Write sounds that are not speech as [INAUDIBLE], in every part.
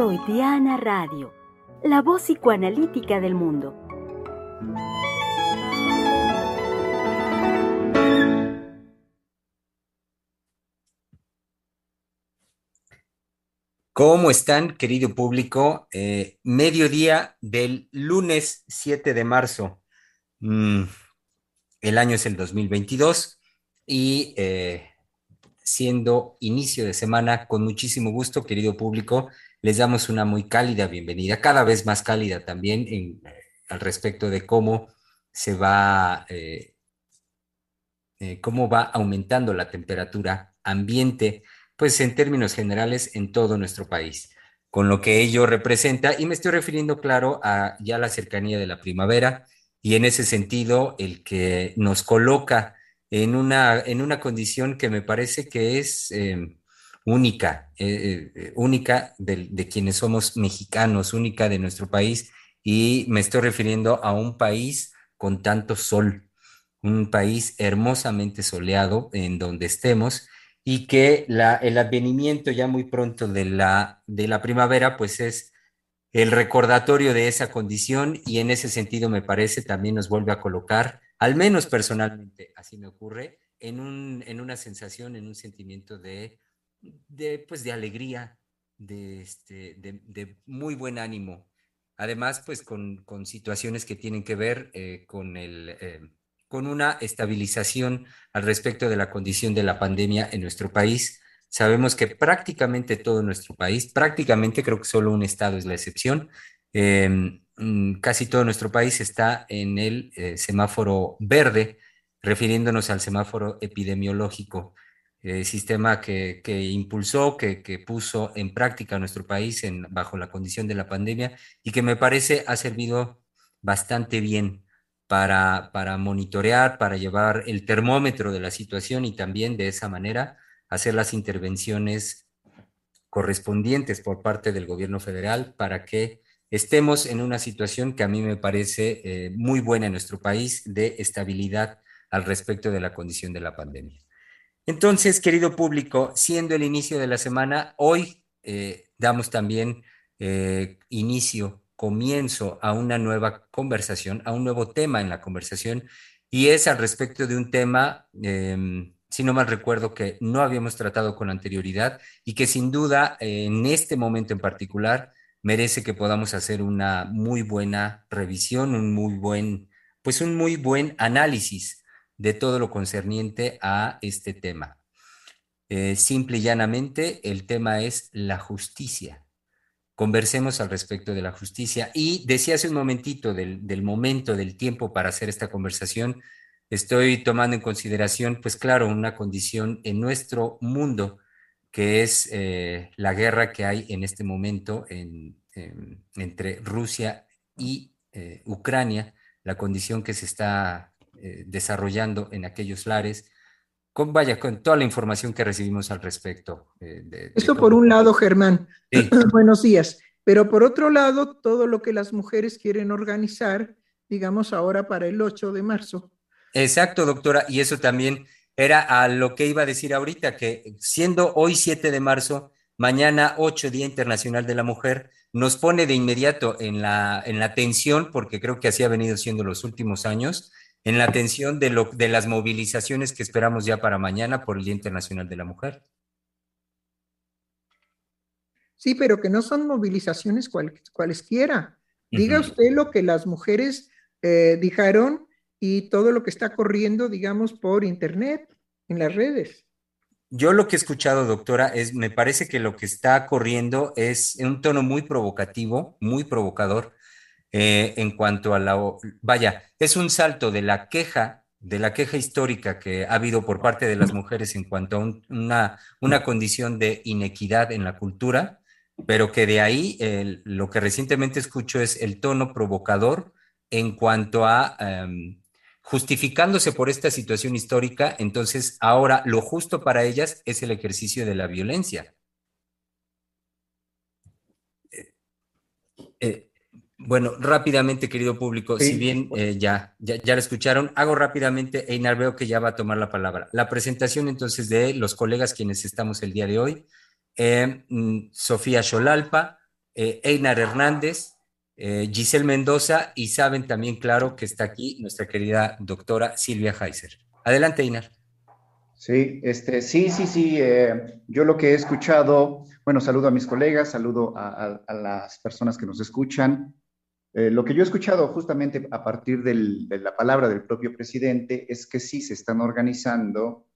Freudiana Radio, la voz psicoanalítica del mundo. ¿Cómo están, querido público? Eh, mediodía del lunes 7 de marzo. Mm, el año es el 2022 y eh, siendo inicio de semana, con muchísimo gusto, querido público, les damos una muy cálida bienvenida, cada vez más cálida también al respecto de cómo se va, eh, cómo va aumentando la temperatura ambiente pues en términos generales en todo nuestro país, con lo que ello representa, y me estoy refiriendo, claro, a ya la cercanía de la primavera, y en ese sentido, el que nos coloca en una, en una condición que me parece que es em, única, eh, eh, única de, de quienes somos mexicanos, única de nuestro país, y me estoy refiriendo a un país con tanto sol, un país hermosamente soleado en donde estemos, y que la, el advenimiento ya muy pronto de la, de la primavera, pues es el recordatorio de esa condición y en ese sentido me parece también nos vuelve a colocar, al menos personalmente, así me ocurre, en, un, en una sensación, en un sentimiento de, de, pues de alegría, de, este, de, muy buen ánimo. Además, pues con, con situaciones que tienen que ver eh, con el... Eh, con una estabilización al respecto de la condición de la pandemia en nuestro país. Sabemos que prácticamente todo nuestro país, prácticamente creo que solo un estado es la excepción, eh, casi todo nuestro país está en el semáforo verde, refiriéndonos al semáforo epidemiológico, eh, sistema que, que impulsó, que, que, puso en práctica nuestro país en, bajo la condición de la pandemia y que me parece ha servido bastante bien para, para monitorear, para llevar el termómetro de la situación y también de esa manera hacer las intervenciones correspondientes por parte del gobierno federal para que estemos en una situación que a mí me parece eh, muy buena en nuestro país de estabilidad al respecto de la condición de la pandemia. Entonces, querido público, siendo el inicio de la semana, hoy eh, damos también eh, inicio comienzo a una nueva conversación, a un nuevo tema en la conversación, y es al respecto de un tema, eh, si no mal recuerdo, que no habíamos tratado con anterioridad y que sin duda en este momento en particular merece que podamos hacer una muy buena revisión, un muy buen, pues un muy buen análisis de todo lo concerniente a este tema. Eh, simple y llanamente, el tema es la justicia conversemos al respecto de la justicia. Y decía hace un momentito del, del, momento, del tiempo para hacer esta conversación, estoy tomando en consideración, pues claro, una condición en nuestro mundo, que es eh, la guerra que hay en este momento en, en, entre Rusia y eh, Ucrania, la condición que se está eh, desarrollando en aquellos lares, con, vaya, con toda la información que recibimos al respecto. Eh, de, Eso de por un lado, Germán. Sí. [CLEARS THROAT] Buenos días. Pero por otro lado, todo lo que las mujeres quieren organizar, digamos ahora para el 8 de marzo. Exacto, doctora. Y eso también era a lo que iba a decir ahorita, que siendo hoy 7 de marzo, mañana 8 Día Internacional de la Mujer, nos pone de inmediato en la, en la tensión, porque creo que así ha venido siendo los últimos años, en la atención de, lo, de las movilizaciones que esperamos ya para mañana por el Día Internacional de la Mujer. Sí, pero que no son movilizaciones cual, cualesquiera. Diga uh -huh. usted lo que las mujeres eh, dijeron y todo lo que está corriendo, digamos, por Internet, en las redes. Yo lo que he escuchado, doctora, es, me parece que lo que está corriendo es un tono muy provocativo, muy provocador, eh, en cuanto a la, vaya, es un salto de la queja, de la queja histórica que ha habido por parte de las mujeres en cuanto a un, una, una condición de inequidad en la cultura, pero que de ahí lo que recientemente escucho es el tono provocador en cuanto a um, justificándose por esta situación histórica, entonces ahora lo justo para ellas es el ejercicio de la violencia. Eh, eh, bueno, rápidamente, querido público, sí. si bien eh, ya, ya, ya, lo escucharon, hago rápidamente, Einar, veo que ya va a tomar la palabra. La presentación entonces de los colegas quienes estamos el día de hoy. Eh, Sofía Xolalpa, eh, Einar Hernández, Giselle Mendoza y saben también, claro, que está aquí nuestra querida doctora Silvia Heiser. Adelante, Einar. Sí, este, sí, sí, sí. Eh, yo lo que he escuchado, bueno, saludo a mis colegas, saludo a, las personas que nos escuchan. Lo que yo he escuchado justamente a partir de la palabra del propio presidente es que sí se están organizando,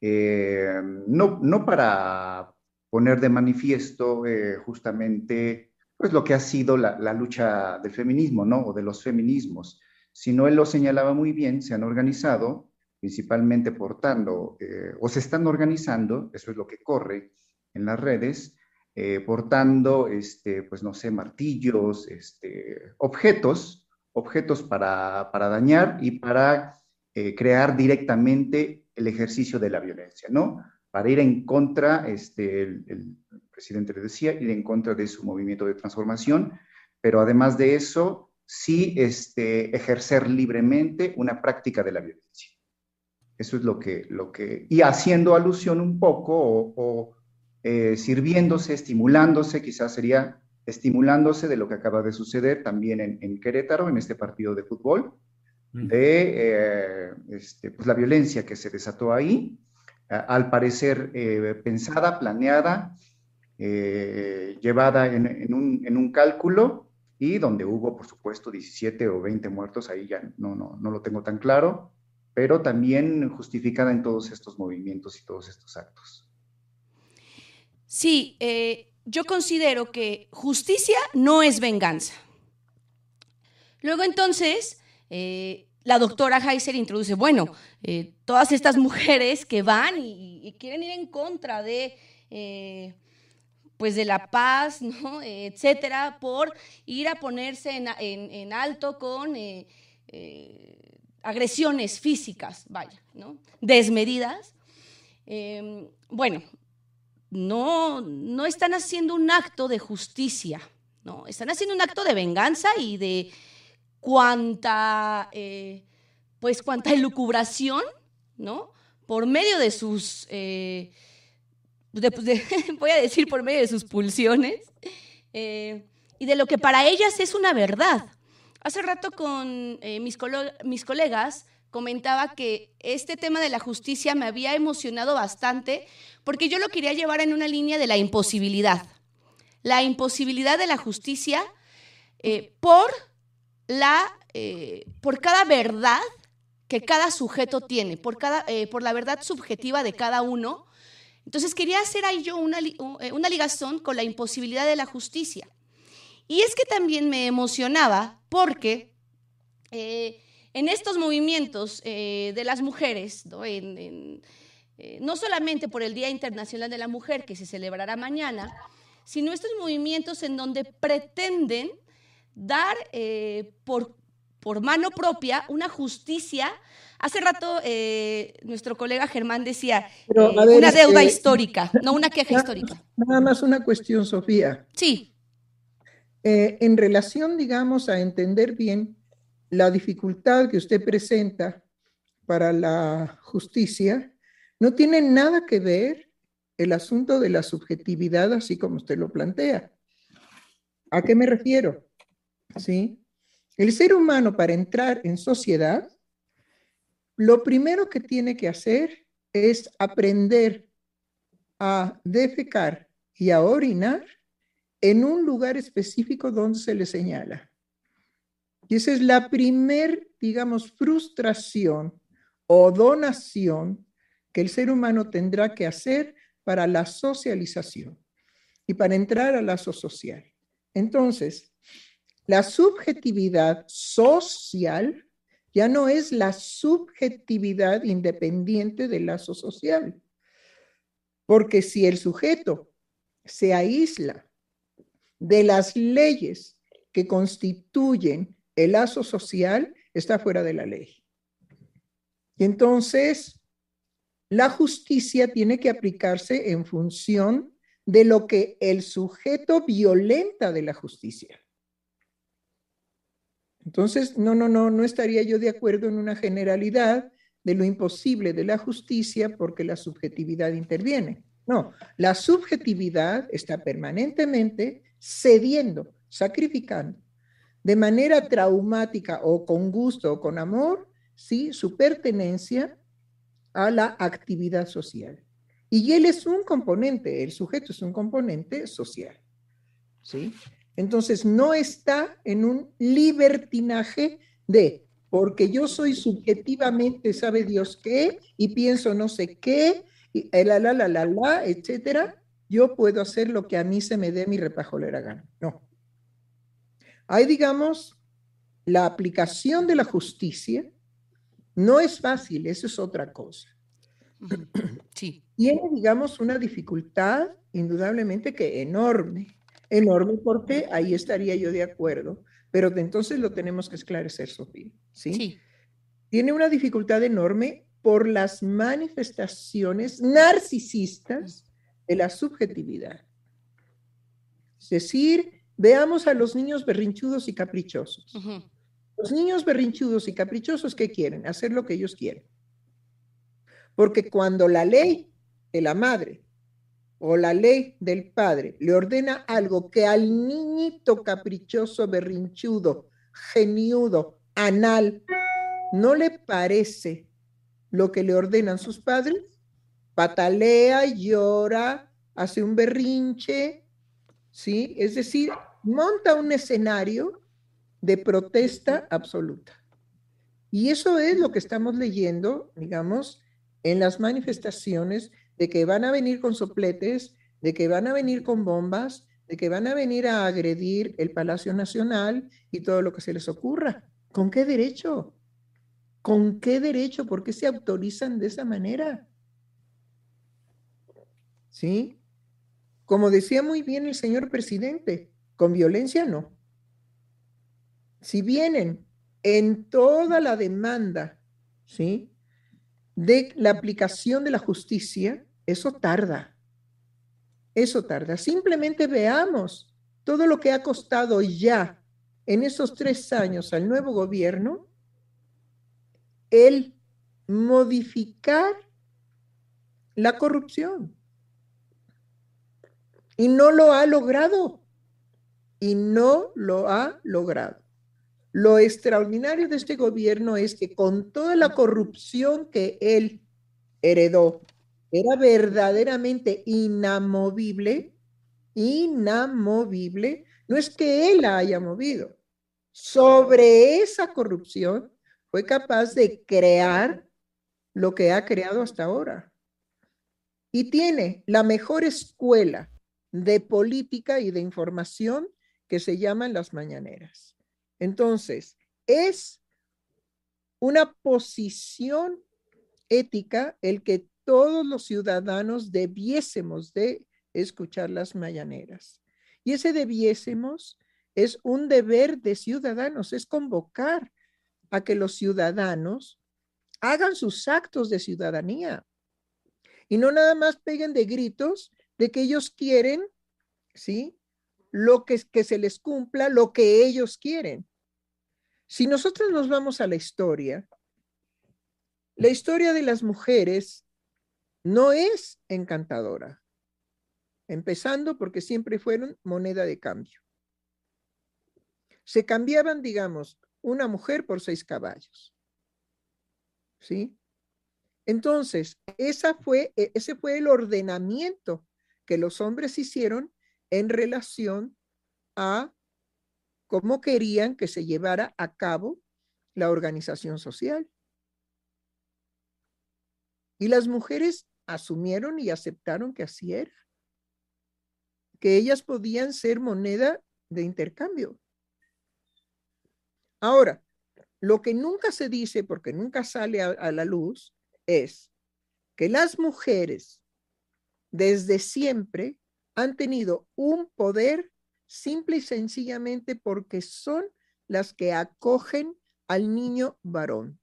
no, no para poner de manifiesto justamente pues lo que ha sido la, lucha del feminismo, ¿no? O de los feminismos. Si no, él lo señalaba muy bien, se han organizado, principalmente portando, eh, o se están organizando, eso es lo que corre en las redes, eh, portando, este, pues no sé, martillos, este, objetos, objetos para, dañar y para eh, crear directamente el ejercicio de la violencia, ¿no? Para ir en contra, este, el presidente le decía, ir en contra de su movimiento de transformación, pero además de eso, sí este, ejercer libremente una práctica de la violencia. Eso es lo que, lo que y haciendo alusión un poco o, eh, sirviéndose, estimulándose, quizás sería estimulándose de lo que acaba de suceder también en, Querétaro, en este partido de fútbol, mm. de eh, este, pues la violencia que se desató ahí, al parecer eh, pensada, planeada, llevada en, un, cálculo y donde hubo, por supuesto, 17 o 20 muertos, ahí ya no, no, no lo tengo tan claro, pero también justificada en todos estos movimientos y todos estos actos. Sí, eh, yo considero que justicia no es venganza. Luego entonces, eh, la doctora Heiser introduce, bueno, todas estas mujeres que van y, quieren ir en contra de pues de la paz, ¿no? etcétera, por ir a ponerse en, alto con eh, eh, agresiones físicas, vaya, ¿no? desmedidas. Em, bueno, no, no están haciendo un acto de justicia, ¿no? están haciendo un acto de venganza y de cuanta, eh, pues cuanta elucubración, ¿no? Por medio de sus [LAUGHS] voy a decir por medio de sus pulsiones, eh, y de lo que para ellas es una verdad. Hace rato con eh, mis, mis colegas comentaba que este tema de la justicia me había emocionado bastante porque yo lo quería llevar en una línea de la imposibilidad. La imposibilidad de la justicia eh, por, la, por cada verdad que cada sujeto tiene, por, cada, por la verdad subjetiva de cada uno entonces quería hacer ahí yo una, eh, una ligazón con la imposibilidad de la justicia. Y es que también me emocionaba porque eh, en estos movimientos eh, de las mujeres, ¿no? no solamente por el Día Internacional de la Mujer que se celebrará mañana, sino estos movimientos en donde pretenden dar por, por mano propia una justicia Hace rato eh, nuestro colega Germán decía eh, una deuda histórica, no una queja histórica. Nada más una cuestión, Sofía. Sí. Eh, en relación, digamos, a entender bien la dificultad que usted presenta para la justicia, no tiene nada que ver el asunto de la subjetividad así como usted lo plantea. ¿A qué me refiero? ¿Sí? El ser humano para entrar en sociedad lo primero que tiene que hacer es aprender a defecar y a orinar en un lugar específico donde se le señala. Y esa es la primer, digamos, frustración o donación que el ser humano tendrá que hacer para la socialización y para entrar al lazo social. Entonces, la subjetividad social ya no es la subjetividad independiente del lazo social. Porque si el sujeto se aísla de las leyes que constituyen el lazo social, está fuera de la ley. Y entonces, la justicia tiene que aplicarse en función de lo que el sujeto violenta de la justicia. Entonces, no, no, no, no estaría yo de acuerdo en una generalidad de lo imposible de la justicia porque la subjetividad interviene. No, la subjetividad está permanentemente cediendo, sacrificando de manera traumática o con gusto o con amor, ¿sí? su pertenencia a la actividad social. Y él es un componente, el sujeto es un componente social. ¿sí? Entonces, no está en un libertinaje de, porque yo soy subjetivamente, sabe Dios qué, y pienso no sé qué, y la, la, la, la, la, etcétera, yo puedo hacer lo que a mí se me dé mi repajolera gana. No. Hay, digamos, la aplicación de la justicia no es fácil, eso es otra cosa. Sí. Tiene, digamos, una dificultad indudablemente que enorme, enorme porque ahí estaría yo de acuerdo, pero entonces lo tenemos que esclarecer, Sofía. ¿sí? Sí. Tiene una dificultad enorme por las manifestaciones narcisistas de la subjetividad. Es decir, veamos a los niños berrinchudos y caprichosos. Los niños berrinchudos y caprichosos, ¿qué quieren? Hacer lo que ellos quieren. Porque cuando la ley de la madre o la ley del padre le ordena algo que al niñito caprichoso, berrinchudo, geniudo, anal, no le parece lo que le ordenan sus padres, patalea, llora, hace un berrinche, ¿sí? Es decir, monta un escenario de protesta absoluta. Y eso es lo que estamos leyendo, digamos, en las manifestaciones de que van a venir con sopletes, de que van a venir con bombas, de que van a venir a agredir el Palacio Nacional y todo lo que se les ocurra. ¿Con qué derecho? ¿Con qué derecho? ¿Por qué se autorizan de esa manera? ¿Sí? Como decía muy bien el señor presidente, con violencia no. Si vienen en toda la demanda, ¿sí? De la aplicación de la justicia, eso tarda. Eso tarda. Simplemente veamos todo lo que ha costado ya en esos tres años al nuevo gobierno el modificar la corrupción. Y no lo ha logrado. Y no lo ha logrado. Lo extraordinario de este gobierno es que con toda la corrupción que él heredó, era verdaderamente inamovible, inamovible, no es que él la haya movido. Sobre esa corrupción fue capaz de crear lo que ha creado hasta ahora. Y tiene la mejor escuela de política y de información que se llaman las mañaneras. Entonces, es una posición ética el que todos los ciudadanos debiésemos de escuchar las mañaneras. Y ese debiésemos es un deber de ciudadanos, es convocar a que los ciudadanos hagan sus actos de ciudadanía y no nada más peguen de gritos de que ellos quieren, ¿sí? Lo que, se les cumpla, lo que ellos quieren. Si nosotros nos vamos a la historia, la historia de las mujeres no es encantadora, empezando porque siempre fueron moneda de cambio. Se cambiaban, digamos, una mujer por seis caballos. ¿Sí? Entonces, esa fue, e, ese fue el ordenamiento que los hombres hicieron en relación a cómo querían que se llevara a cabo la organización social. Y las mujeres asumieron y aceptaron que así era, que ellas podían ser moneda de intercambio. Ahora, lo que nunca se dice, porque nunca sale a, la luz, es que las mujeres desde siempre han tenido un poder simple y sencillamente porque son las que acogen al niño varón.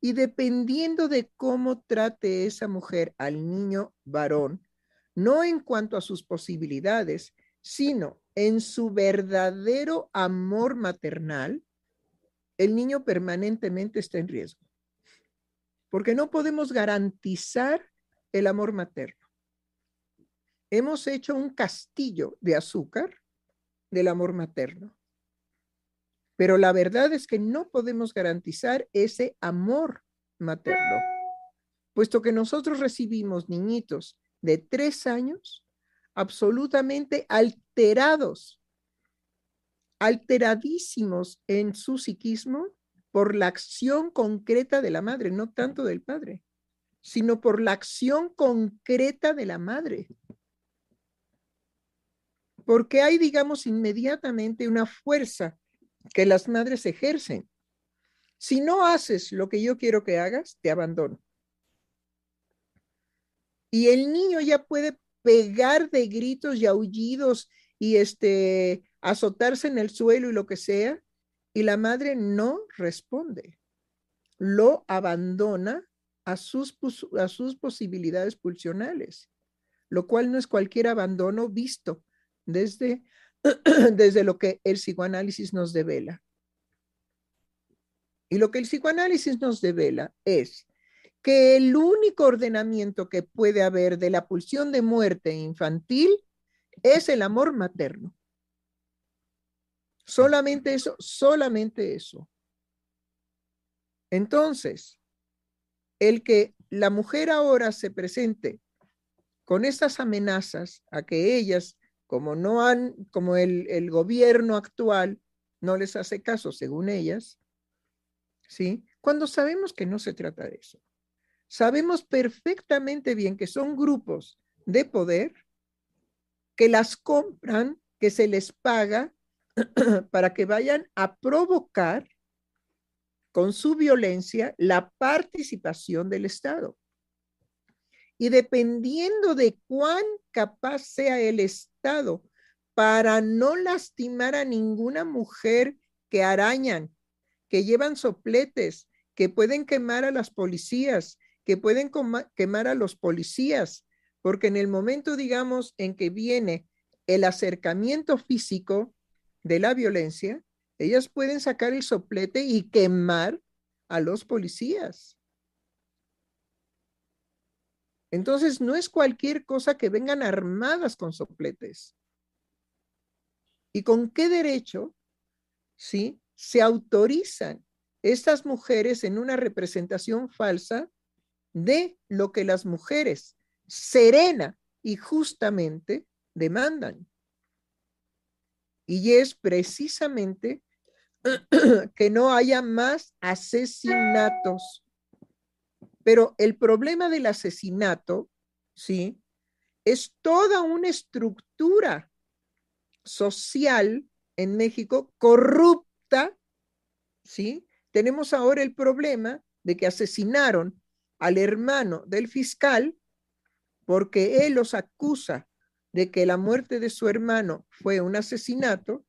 Y dependiendo de cómo trate esa mujer al niño varón, no en cuanto a sus posibilidades, sino en su verdadero amor maternal, el niño permanentemente está en riesgo. Porque no podemos garantizar el amor materno. Hemos hecho un castillo de azúcar del amor materno. Pero la verdad es que no podemos garantizar ese amor materno, puesto que nosotros recibimos niñitos de tres años absolutamente alterados, alteradísimos en su psiquismo por la acción concreta de la madre, no tanto del padre, sino por la acción concreta de la madre porque hay, digamos, inmediatamente una fuerza que las madres ejercen. Si no haces lo que yo quiero que hagas, te abandono. Y el niño ya puede pegar de gritos y aullidos y este azotarse en el suelo y lo que sea, y la madre no responde. Lo abandona a sus, a sus posibilidades pulsionales, lo cual no es cualquier abandono visto desde, [CLEARS THROAT] desde lo que el psicoanálisis nos devela. Y lo que el psicoanálisis nos devela es que el único ordenamiento que puede haber de la pulsión de muerte infantil es el amor materno. Solamente eso, solamente eso. Entonces, el que la mujer ahora se presente con estas amenazas a que ellas como no han, como el, el gobierno actual no les hace caso, según ellas, ¿sí? Cuando sabemos que no se trata de eso. Sabemos perfectamente bien que son grupos de poder que las compran, que se les paga [CLEARS THROAT] para que vayan a provocar con su violencia la participación del Estado. Y dependiendo de cuán capaz sea el Estado para no lastimar a ninguna mujer que arañan, que llevan sopletes, que pueden quemar a las policías, que pueden quemar a los policías, porque en el momento, digamos, en que viene el acercamiento físico de la violencia, ellas pueden sacar el soplete y quemar a los policías. Entonces, no es cualquier cosa que vengan armadas con sopletes. ¿Y con qué derecho, sí, se autorizan estas mujeres en una representación falsa de lo que las mujeres serena y justamente demandan? Y es precisamente [CLEARS THROAT] que no haya más asesinatos pero el problema del asesinato, ¿sí? Es toda una estructura social en México corrupta, ¿sí? Tenemos ahora el problema de que asesinaron al hermano del fiscal porque él los acusa de que la muerte de su hermano fue un asesinato.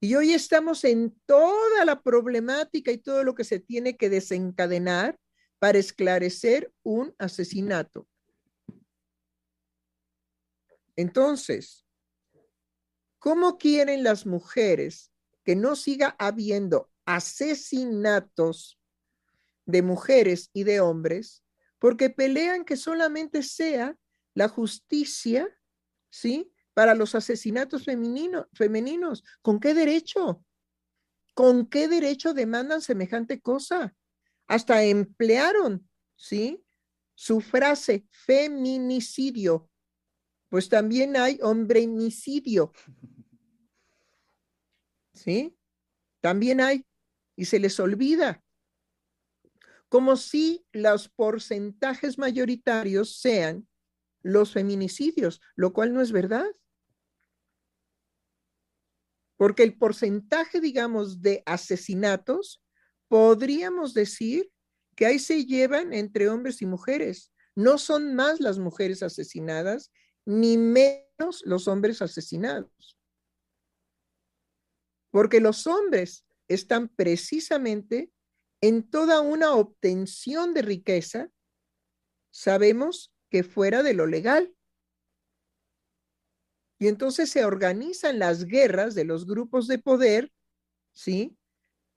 Y hoy estamos en toda la problemática y todo lo que se tiene que desencadenar para esclarecer un asesinato. Entonces, ¿cómo quieren las mujeres que no siga habiendo asesinatos de mujeres y de hombres? Porque pelean que solamente sea la justicia, ¿sí? Para los asesinatos femeninos. ¿Con qué derecho? ¿Con qué derecho demandan semejante cosa? Hasta emplearon, ¿sí? Su frase feminicidio. Pues también hay hombremicidio. [LAUGHS] ¿Sí? También hay. Y se les olvida. Como si los porcentajes mayoritarios sean los feminicidios, lo cual no es verdad. Porque el porcentaje, digamos, de asesinatos podríamos decir que ahí se llevan entre hombres y mujeres. No son más las mujeres asesinadas, ni menos los hombres asesinados. Porque los hombres están precisamente en toda una obtención de riqueza, sabemos que fuera de lo legal. Y entonces se organizan las guerras de los grupos de poder, ¿sí?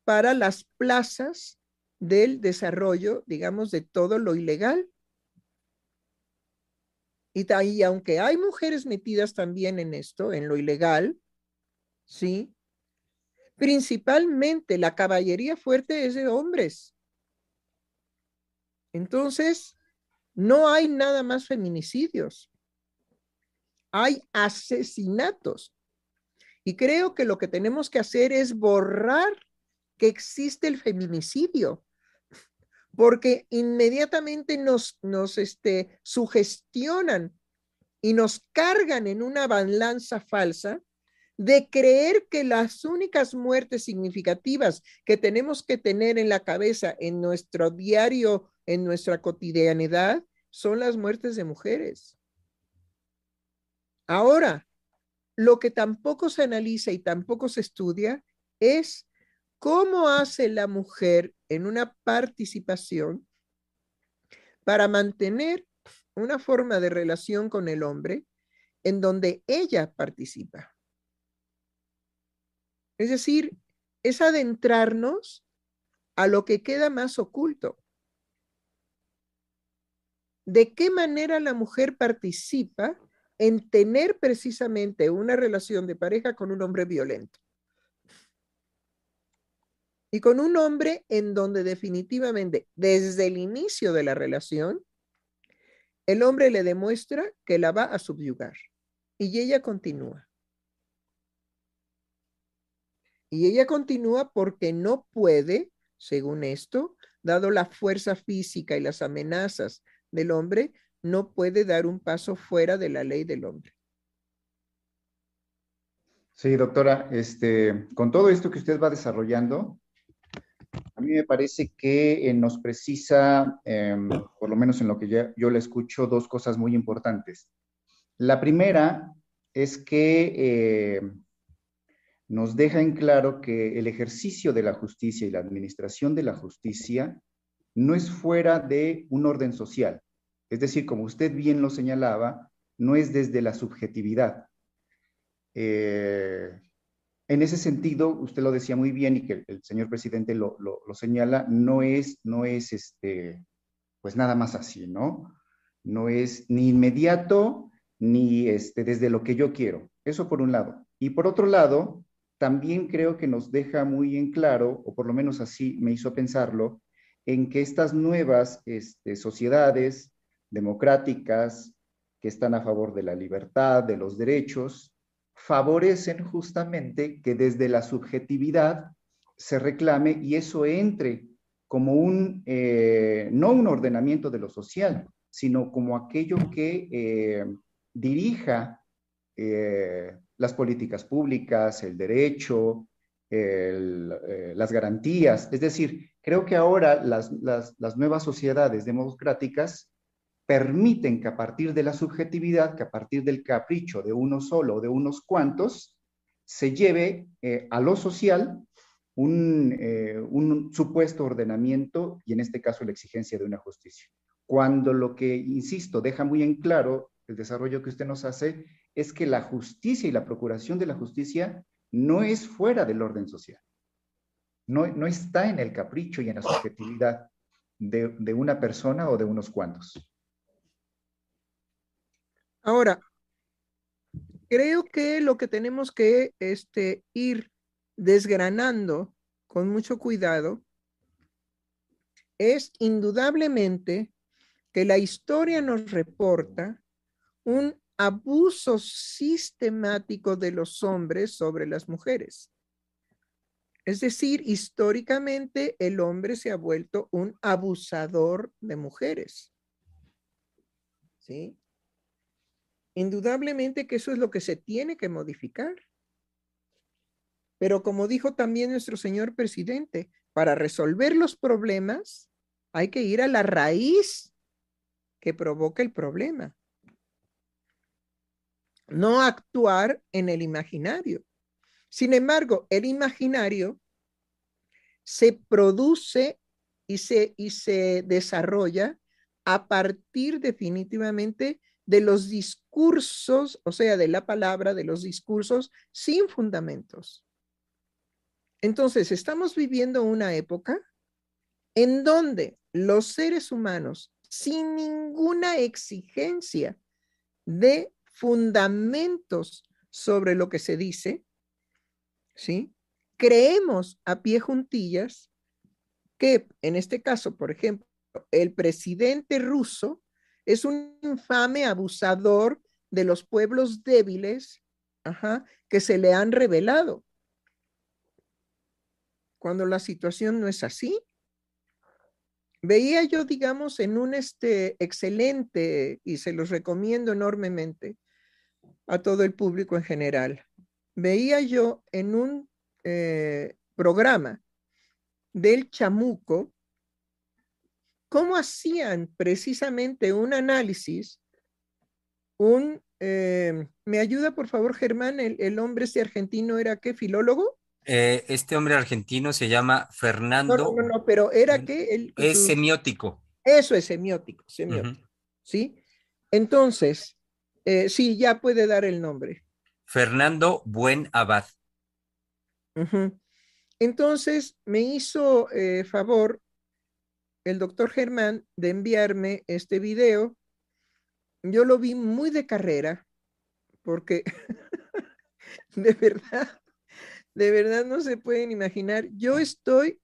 Para las plazas del desarrollo, digamos, de todo lo ilegal. Y, aunque hay mujeres metidas también en esto, en lo ilegal, ¿sí? Principalmente la caballería fuerte es de hombres. Entonces, no hay nada más feminicidios. Hay asesinatos. Y creo que lo que tenemos que hacer es borrar que existe el feminicidio porque inmediatamente nos, nos este, sugestionan y nos cargan en una balanza falsa de creer que las únicas muertes significativas que tenemos que tener en la cabeza en nuestro diario, en nuestra cotidianidad, son las muertes de mujeres. Ahora, lo que tampoco se analiza y tampoco se estudia es ¿Cómo hace la mujer en una participación para mantener una forma de relación con el hombre en donde ella participa? Es decir, es adentrarnos a lo que queda más oculto. ¿De qué manera la mujer participa en tener precisamente una relación de pareja con un hombre violento? Y con un hombre en donde definitivamente desde el inicio de la relación, el hombre le demuestra que la va a subyugar y ella continúa. Y ella continúa porque no puede, según esto, dado la fuerza física y las amenazas del hombre, no puede dar un paso fuera de la ley del hombre. Sí, doctora, este, con todo esto que usted va desarrollando, a mí me parece que eh, nos precisa, em, por lo menos en lo que yo le escucho, dos cosas muy importantes. La primera es que eh, nos deja en claro que el ejercicio de la justicia y la administración de la justicia no es fuera de un orden social. Es decir, como usted bien lo señalaba, no es desde la subjetividad. Eh, en ese sentido, usted lo decía muy bien y que el señor presidente lo, señala, no es, no es este, pues nada más así, ¿no? No es ni inmediato ni este, desde lo que yo quiero. Eso por un lado. Y por otro lado, también creo que nos deja muy en claro, o por lo menos así me hizo pensarlo, en que estas nuevas este, sociedades democráticas que están a favor de la libertad, de los derechos, favorecen justamente que desde la subjetividad se reclame y eso entre como un, eh, no un ordenamiento de lo social, sino como aquello que eh, dirija eh, las políticas públicas, el derecho, las garantías. Es decir, creo que ahora las, las nuevas sociedades democráticas permiten que a partir de la subjetividad, que a partir del capricho de uno solo o de unos cuantos, se lleve eh, a lo social eh, un, supuesto ordenamiento y en este caso la exigencia de una justicia. Cuando lo que, insisto, deja muy en claro el desarrollo que usted nos hace es que la justicia y la procuración de la justicia no es fuera del orden social. No, no está en el capricho y en la subjetividad de una persona o de unos cuantos. Ahora, creo que lo que tenemos que este, ir desgranando con mucho cuidado es indudablemente que la historia nos reporta un abuso sistemático de los hombres sobre las mujeres. Es decir, históricamente el hombre se ha vuelto un abusador de mujeres. ¿Sí? Indudablemente que eso es lo que se tiene que modificar. Pero como dijo también nuestro señor presidente, para resolver los problemas hay que ir a la raíz que provoca el problema. No actuar en el imaginario. Sin embargo, el imaginario se produce y se, y se desarrolla a partir definitivamente de los discursos, o sea, de la palabra, de los discursos sin fundamentos. Entonces, estamos viviendo una época en donde los seres humanos, sin ninguna exigencia de fundamentos sobre lo que se dice, ¿sí? Creemos a pie juntillas que en este caso, por ejemplo, el presidente ruso es un infame abusador de los pueblos débiles que se le han revelado. Cuando la situación no es así. Veía yo, digamos, en un este excelente, y se los recomiendo enormemente a todo el público en general, veía yo en un eh, programa del chamuco cómo hacían precisamente un análisis, un, eh, ¿me ayuda por favor Germán? El, hombre ese argentino era qué, filólogo? Eh, este hombre argentino se llama Fernando. No, no, no, pero era que... es semiótico. Eso es semiótico, semiótico, ¿sí? Entonces, eh, sí, ya puede dar el nombre. Fernando Buen Abad. Entonces, me hizo favor el doctor Germán de enviarme este video. Yo lo vi muy de carrera, porque [LAUGHS] de verdad, de verdad no se pueden imaginar. Yo estoy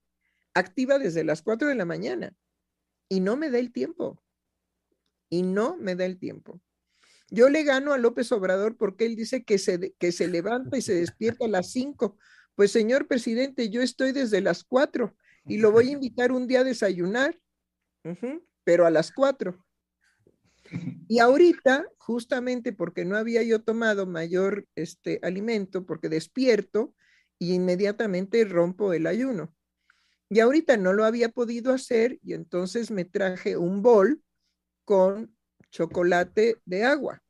activa desde las 4 de la mañana y no me da el tiempo. Y no me da el tiempo. Yo le gano a López Obrador porque él dice que se, que se levanta y se despierta a las 5. Pues señor presidente, yo estoy desde las 4 y lo voy a invitar un día a desayunar, pero a las cuatro. Y ahorita, justamente porque no había yo tomado mayor este, alimento, porque despierto y inmediatamente rompo el ayuno. Y ahorita no lo había podido hacer y entonces me traje un bol con chocolate de agua,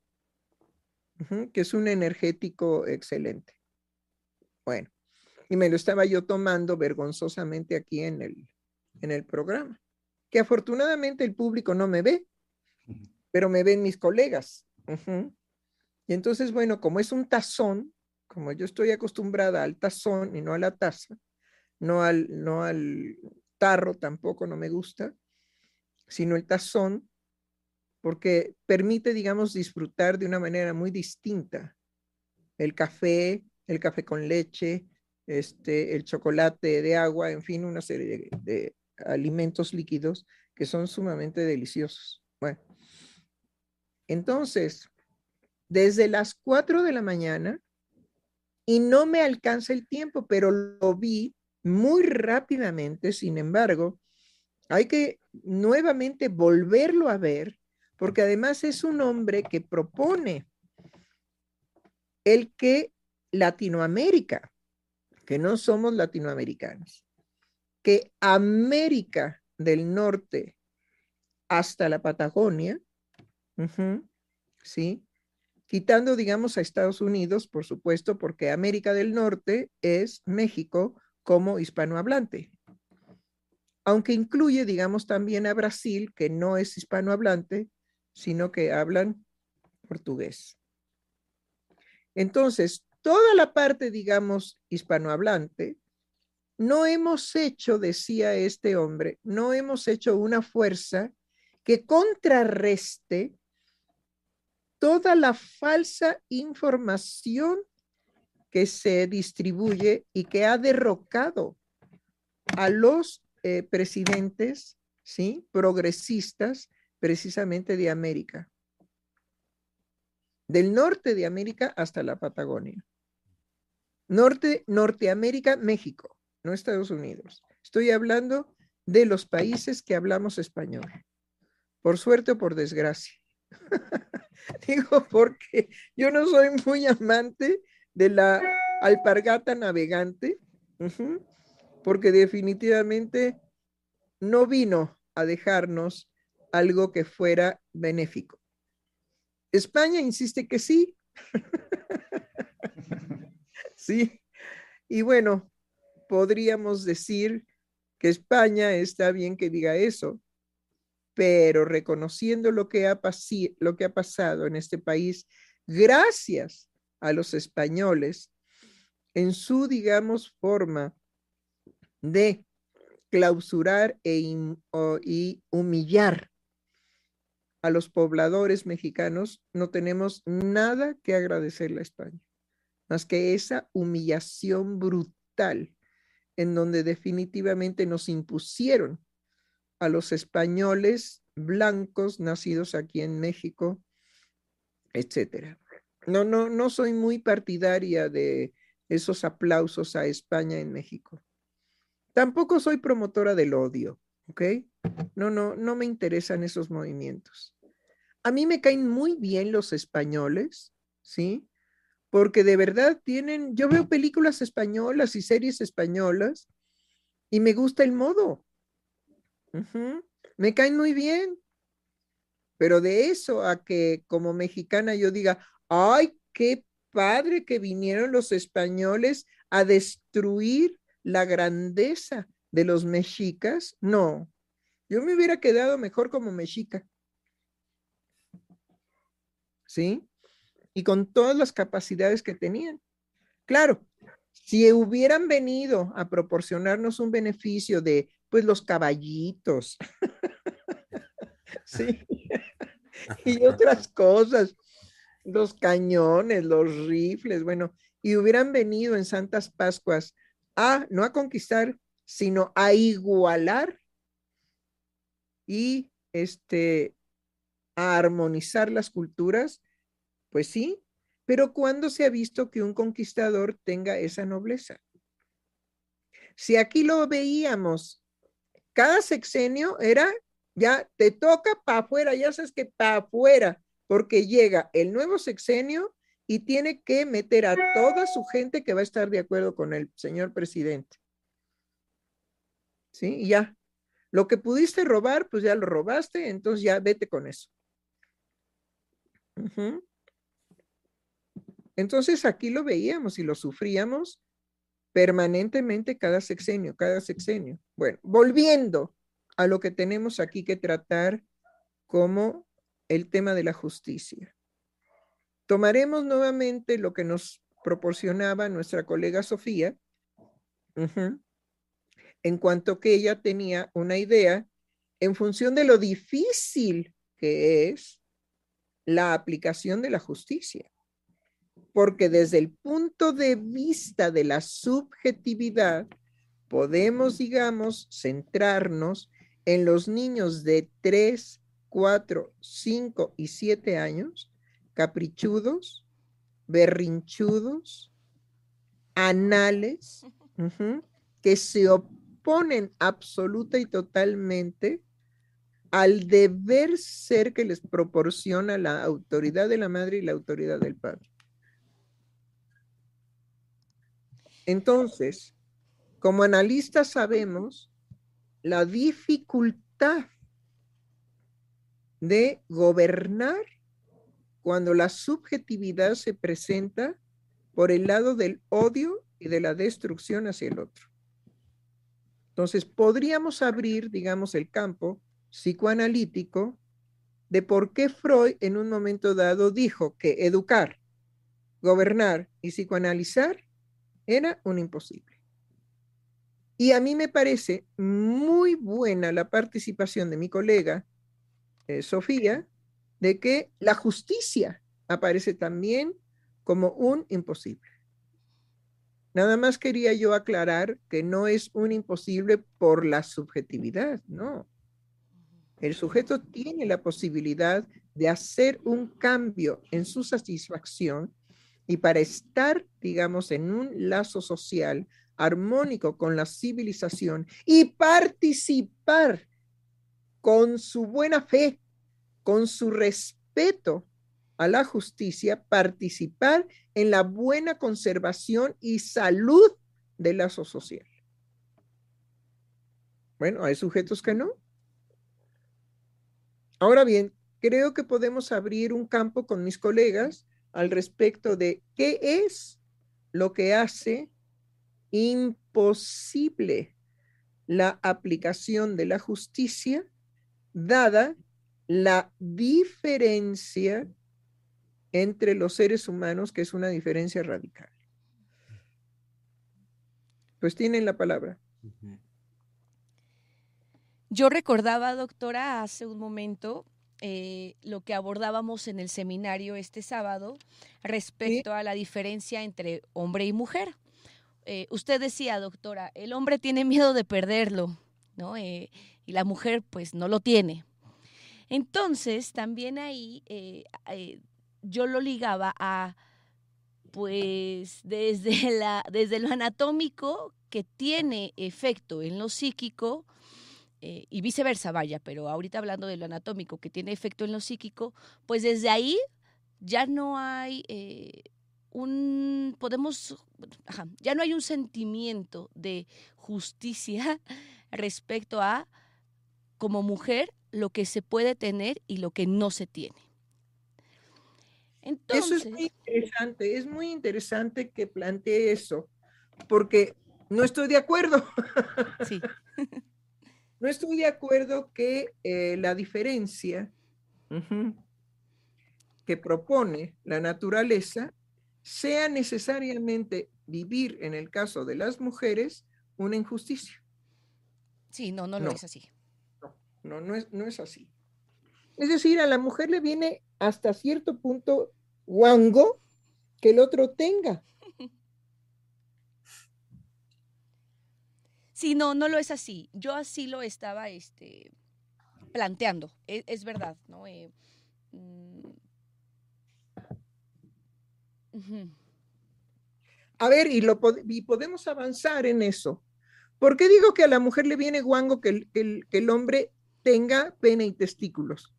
que es un energético excelente. Bueno, y me lo estaba yo tomando vergonzosamente aquí en el, en el programa, que afortunadamente el público no me ve, pero me ven mis colegas. Y entonces, bueno, como es un tazón, como yo estoy acostumbrada al tazón y no a la taza, no al, no al tarro tampoco, no me gusta, sino el tazón, porque permite, digamos, disfrutar de una manera muy distinta el café, el café con leche, este, el chocolate de agua, en fin, una serie de, alimentos líquidos que son sumamente deliciosos. Bueno, entonces, desde las 4 de la mañana, y no me alcanza el tiempo, pero lo vi muy rápidamente, sin embargo, hay que nuevamente volverlo a ver, porque además es un hombre que propone el que Latinoamérica que no somos latinoamericanos, que América del Norte hasta la Patagonia, ¿sí? Quitando, digamos, a Estados Unidos, por supuesto, porque América del Norte es México como hispanohablante. Aunque incluye, digamos, también a Brasil, que no es hispanohablante, sino que hablan portugués. Entonces, toda la parte, digamos, hispanohablante, no hemos hecho, decía este hombre, no hemos hecho una fuerza que contrarreste toda la falsa información que se distribuye y que ha derrocado a los eh, presidentes, ¿sí? Progresistas, precisamente de América. Del norte de América hasta la Patagonia. Norte, Norteamérica, México, no Estados Unidos. Estoy hablando de los países que hablamos español. Por suerte o por desgracia. [LAUGHS] Digo porque yo no soy muy amante de la alpargata navegante, porque definitivamente no vino a dejarnos algo que fuera benéfico. España insiste que sí. [LAUGHS] ¿sí? Y bueno, podríamos decir que España está bien que diga eso, pero reconociendo lo que ha, pasado en este país, gracias a los españoles, en su, digamos, forma de clausurar e y humillar a los pobladores mexicanos no tenemos nada que agradecerle a España, más que esa humillación brutal en donde definitivamente nos impusieron a los españoles blancos nacidos aquí en México, etcétera. No, no, no soy muy partidaria de esos aplausos a España en México. Tampoco soy promotora del odio, ¿ok? No, no, no me interesan esos movimientos. A mí me caen muy bien los españoles, ¿sí? Porque de verdad tienen, yo veo películas españolas y series españolas y me gusta el modo. Me caen muy bien. Pero de eso a que como mexicana yo diga, ay, qué padre que vinieron los españoles a destruir la grandeza de los mexicas, no. Yo me hubiera quedado mejor como mexica. ¿Sí? Y con todas las capacidades que tenían. Claro, si hubieran venido a proporcionarnos un beneficio de, pues, los caballitos, [LAUGHS] sí, y otras cosas, los cañones, los rifles, bueno, y hubieran venido en Santas Pascuas a, no a conquistar, sino a igualar y este, a armonizar las culturas, pues sí, pero ¿cuándo se ha visto que un conquistador tenga esa nobleza? Si aquí lo veíamos, cada sexenio era, ya te toca para afuera, ya sabes que para afuera, porque llega el nuevo sexenio y tiene que meter a toda su gente que va a estar de acuerdo con el señor presidente. ¿Sí? Y ya, lo que pudiste robar, pues ya lo robaste, entonces ya vete con eso. Entonces aquí lo veíamos y lo sufríamos permanentemente cada sexenio, cada sexenio. Bueno, volviendo a lo que tenemos aquí que tratar como el tema de la justicia. Tomaremos nuevamente lo que nos proporcionaba nuestra colega Sofía, en cuanto que ella tenía una idea en función de lo difícil que es la aplicación de la justicia. Porque desde el punto de vista de la subjetividad, podemos, digamos, centrarnos en los niños de 3, 4, 5 y 7 años, caprichudos, berrinchudos, anales, [LAUGHS] que se oponen absoluta y totalmente al deber ser que les proporciona la autoridad de la madre y la autoridad del padre. Entonces, como analistas sabemos la dificultad de gobernar cuando la subjetividad se presenta por el lado del odio y de la destrucción hacia el otro. Entonces, podríamos abrir, digamos, el campo psicoanalítico de por qué Freud en un momento dado dijo que educar, gobernar y psicoanalizar era un imposible. Y a mí me parece muy buena la participación de mi colega eh, Sofía, de que la justicia aparece también como un imposible. Nada más quería yo aclarar que no es un imposible por la subjetividad, no. El sujeto tiene la posibilidad de hacer un cambio en su satisfacción y para estar, digamos, en un lazo social armónico con la civilización y participar con su buena fe, con su respeto a la justicia, participar en la buena conservación y salud del lazo social. Bueno, hay sujetos que no. Ahora bien, creo que podemos abrir un campo con mis colegas al respecto de qué es lo que hace imposible la aplicación de la justicia, dada la diferencia entre los seres humanos, que es una diferencia radical. Pues tienen la palabra. Yo recordaba, doctora, hace un momento eh, lo que abordábamos en el seminario este sábado respecto a la diferencia entre hombre y mujer. Eh, usted decía, doctora, el hombre tiene miedo de perderlo, ¿no? Eh, y la mujer pues no lo tiene. Entonces, también ahí yo lo ligaba a, pues, desde, [LAUGHS] la, desde lo anatómico que tiene efecto en lo psíquico, eh, y viceversa, vaya, pero ahorita hablando de lo anatómico que tiene efecto en lo psíquico, pues desde ahí ya no hay eh, un, podemos, ya no hay un sentimiento de justicia [LAUGHS] respecto a, como mujer, lo que se puede tener y lo que no se tiene. Eso es muy interesante, es muy interesante que plantee eso, porque no estoy de acuerdo. Sí. [LAUGHS] [LAUGHS] no estoy de acuerdo que eh, la diferencia que propone la naturaleza sea necesariamente vivir, en el caso de las mujeres, una injusticia. Sí, no, no, lo es así. No, no, es, no es así. Es decir, a la mujer le viene hasta cierto punto guango que el otro tenga. Sí, no, no lo es así. Yo así lo estaba este, planteando, e, es, verdad, ¿no? Eh, mm, a ver, y, lo, y podemos avanzar en eso. ¿Por qué digo que a la mujer le viene guango que el, que el hombre tenga pene y testículos?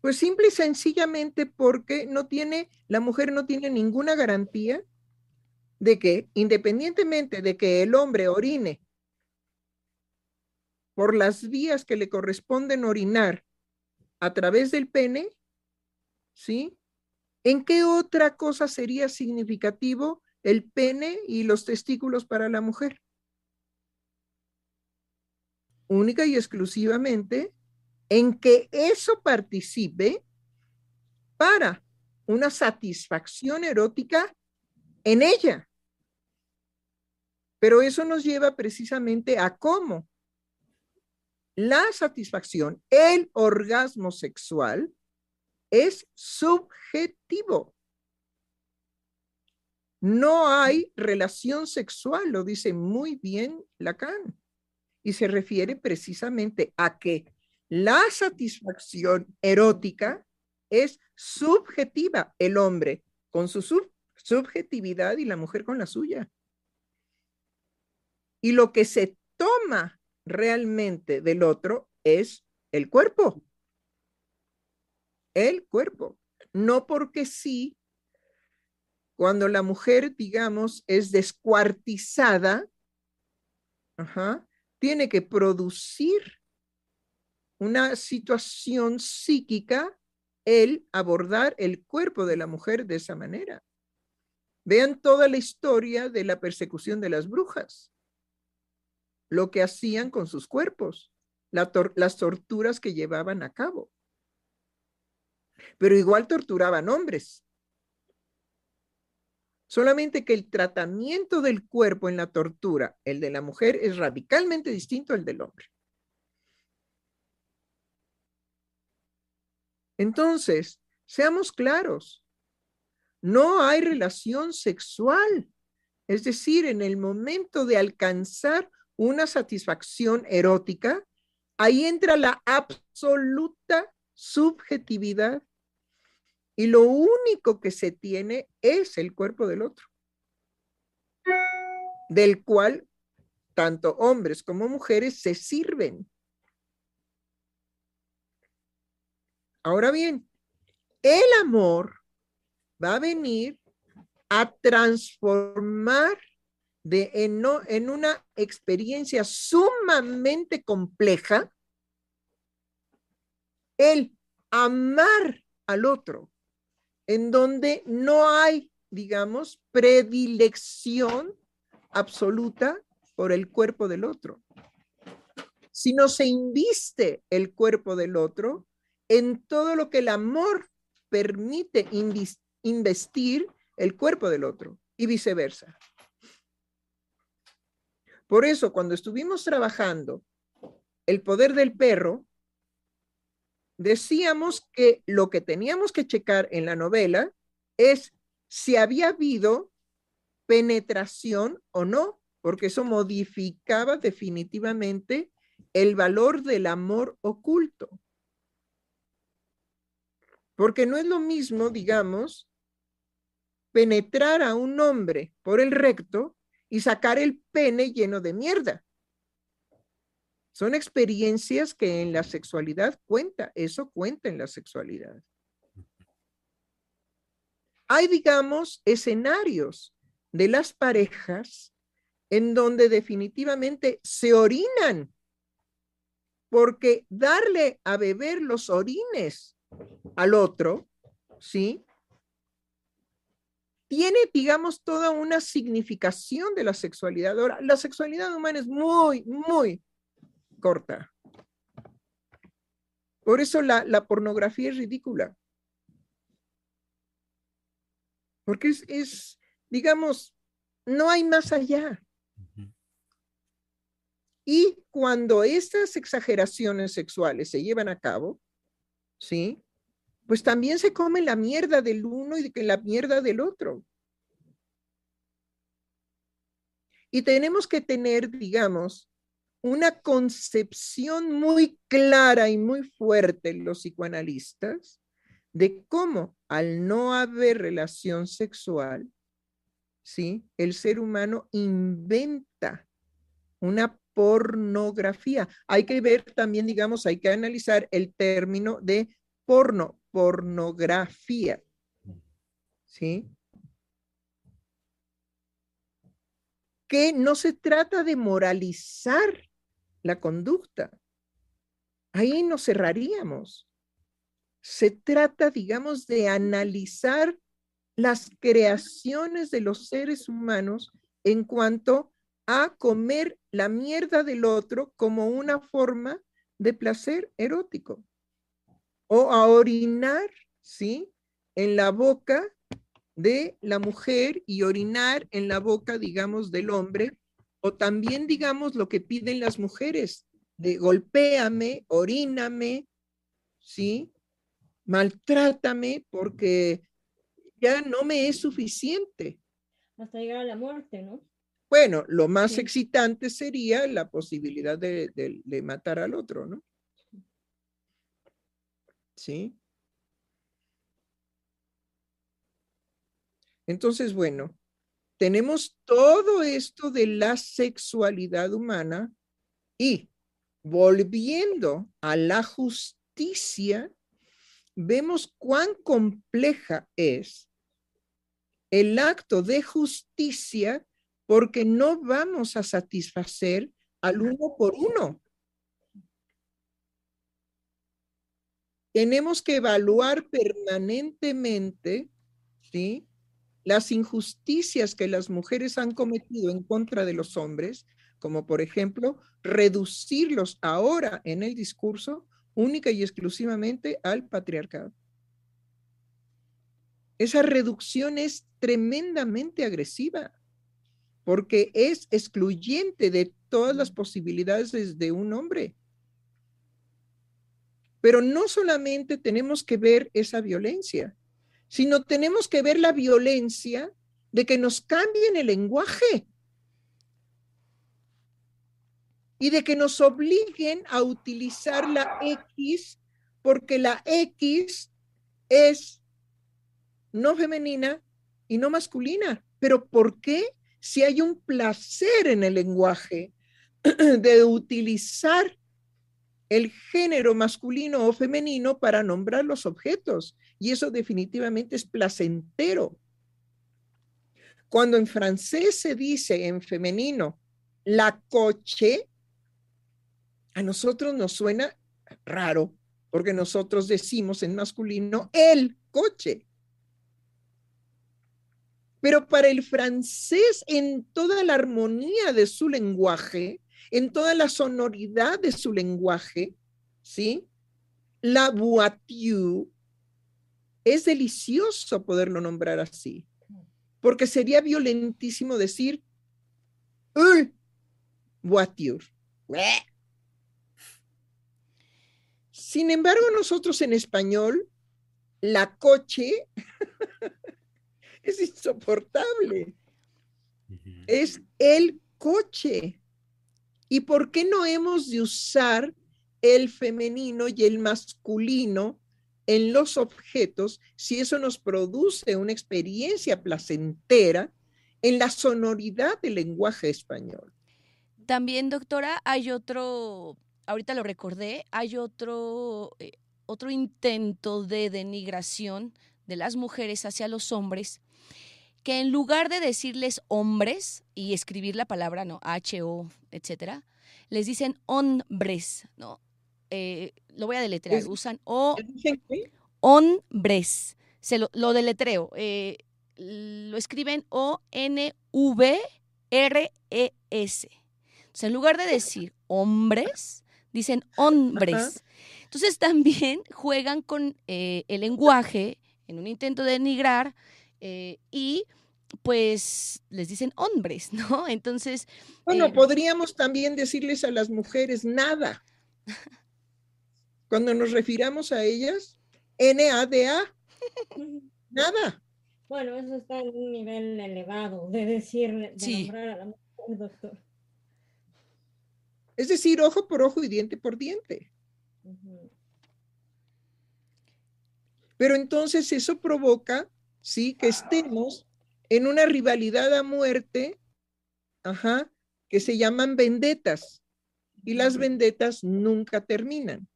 Pues simple y sencillamente porque no tiene, la mujer no tiene ninguna garantía de que independientemente de que el hombre orine por las vías que le corresponden orinar a través del pene, ¿sí? ¿En qué otra cosa sería significativo el pene y los testículos para la mujer? Única y exclusivamente en que eso participe para una satisfacción erótica en ella. Pero eso nos lleva precisamente a cómo la satisfacción, el orgasmo sexual, es subjetivo. No hay relación sexual, lo dice muy bien Lacan, y se refiere precisamente a que la satisfacción erótica es subjetiva, el hombre con su subjetividad y la mujer con la suya. Y lo que se toma realmente del otro es el cuerpo. El cuerpo. No porque sí, cuando la mujer, digamos, es descuartizada, tiene que producir una situación psíquica el abordar el cuerpo de la mujer de esa manera. Vean toda la historia de la persecución de las brujas, lo que hacían con sus cuerpos, las torturas que llevaban a cabo. Pero igual torturaban hombres. Solamente que el tratamiento del cuerpo en la tortura, el de la mujer, es radicalmente distinto al del hombre. Entonces, seamos claros, no hay relación sexual. Es decir, en el momento de alcanzar una satisfacción erótica, ahí entra la absoluta subjetividad y lo único que se tiene es el cuerpo del otro, del cual tanto hombres como mujeres se sirven. Ahora bien, el amor va a venir a transformar de, en, en una experiencia sumamente compleja el amar al otro, en donde no hay, digamos, predilección absoluta por el cuerpo del otro, sino se inviste el cuerpo del otro en todo lo que el amor permite investir el cuerpo del otro y viceversa. Por eso, cuando estuvimos trabajando el poder del perro, decíamos que lo que teníamos que checar en la novela es si había habido penetración o no, porque eso modificaba definitivamente el valor del amor oculto. Porque no es lo mismo, digamos, penetrar a un hombre por el recto y sacar el pene lleno de mierda. Son experiencias que en la sexualidad cuenta, eso cuenta en la sexualidad. Hay, digamos, escenarios de las parejas en donde definitivamente se orinan, porque darle a beber los orines al otro, ¿sí? Tiene, digamos, toda una significación de la sexualidad. Ahora, la sexualidad humana es muy, muy corta. Por eso la, la pornografía es ridícula. Porque es, es, digamos, no hay más allá. Y cuando estas exageraciones sexuales se llevan a cabo, ¿sí? Pues también se come la mierda del uno y la mierda del otro. Y tenemos que tener, digamos, una concepción muy clara y muy fuerte los psicoanalistas de cómo al no haber relación sexual, ¿sí? El ser humano inventa una pornografía. Hay que ver también, digamos, hay que analizar el término de porno, pornografía. ¿Sí? Que no se trata de moralizar la conducta. Ahí nos cerraríamos. Se trata, digamos, de analizar las creaciones de los seres humanos en cuanto a comer la mierda del otro como una forma de placer erótico o a orinar, ¿sí? En la boca de la mujer y orinar en la boca, digamos, del hombre, o también, digamos, lo que piden las mujeres, de golpéame, oríname, ¿sí? Maltrátame porque ya no me es suficiente. Hasta llegar a la muerte, ¿no? Bueno, lo más excitante sería la posibilidad de, de, matar al otro, ¿no? ¿Sí? Entonces, bueno, tenemos todo esto de la sexualidad humana y volviendo a la justicia, vemos cuán compleja es el acto de justicia porque no vamos a satisfacer al uno por uno. Tenemos que evaluar permanentemente, ¿sí? Las injusticias que las mujeres han cometido en contra de los hombres, como por ejemplo reducirlos ahora en el discurso única y exclusivamente al patriarcado. Esa reducción es tremendamente agresiva porque es excluyente de todas las posibilidades de un hombre. Pero no solamente tenemos que ver esa violencia, sino tenemos que ver la violencia de que nos cambien el lenguaje y de que nos obliguen a utilizar la X porque la X es no femenina y no masculina. ¿Pero por qué? Si hay un placer en el lenguaje [CLEARS THROAT] de utilizar el género masculino o femenino para nombrar los objetos. Y eso definitivamente es placentero. Cuando en francés se dice en femenino la coche, a nosotros nos suena raro, porque nosotros decimos en masculino el coche. Pero para el francés, en toda la armonía de su lenguaje, en toda la sonoridad de su lenguaje, ¿sí? La voiture es delicioso poderlo nombrar así, porque sería violentísimo decir voiture. Sin embargo, nosotros en español, la coche [LAUGHS] es insoportable. Es el coche. ¿Y por qué no hemos de usar el femenino y el masculino en los objetos si eso nos produce una experiencia placentera en la sonoridad del lenguaje español? También, doctora, hay otro, ahorita lo recordé, hay otro, eh, otro intento de denigración de las mujeres hacia los hombres que en lugar de decirles hombres y escribir la palabra, ¿no? H-O, etcétera, les dicen hombres, ¿no? Eh, lo voy a deletrear, usan o hombres, se lo, lo deletreo, eh, lo escriben O-N-V-R-E-S. Entonces, en lugar de decir hombres, dicen hombres. Entonces también juegan con eh, el lenguaje en un intento de denigrar eh, y pues les dicen hombres, [LAUGHS] ¿no? Entonces... Bueno, eh, podríamos también decirles a las mujeres nada. Cuando nos refiramos a ellas, N-A-D-A, [LAUGHS] nada. Bueno, eso está en un nivel elevado de decirle, de nombrar a la mujer, doctor. Es decir, ojo por ojo y diente por diente. Pero entonces eso provoca, sí, que estemos en una rivalidad a muerte, ajá, que se llaman vendetas. Y las vendetas nunca terminan.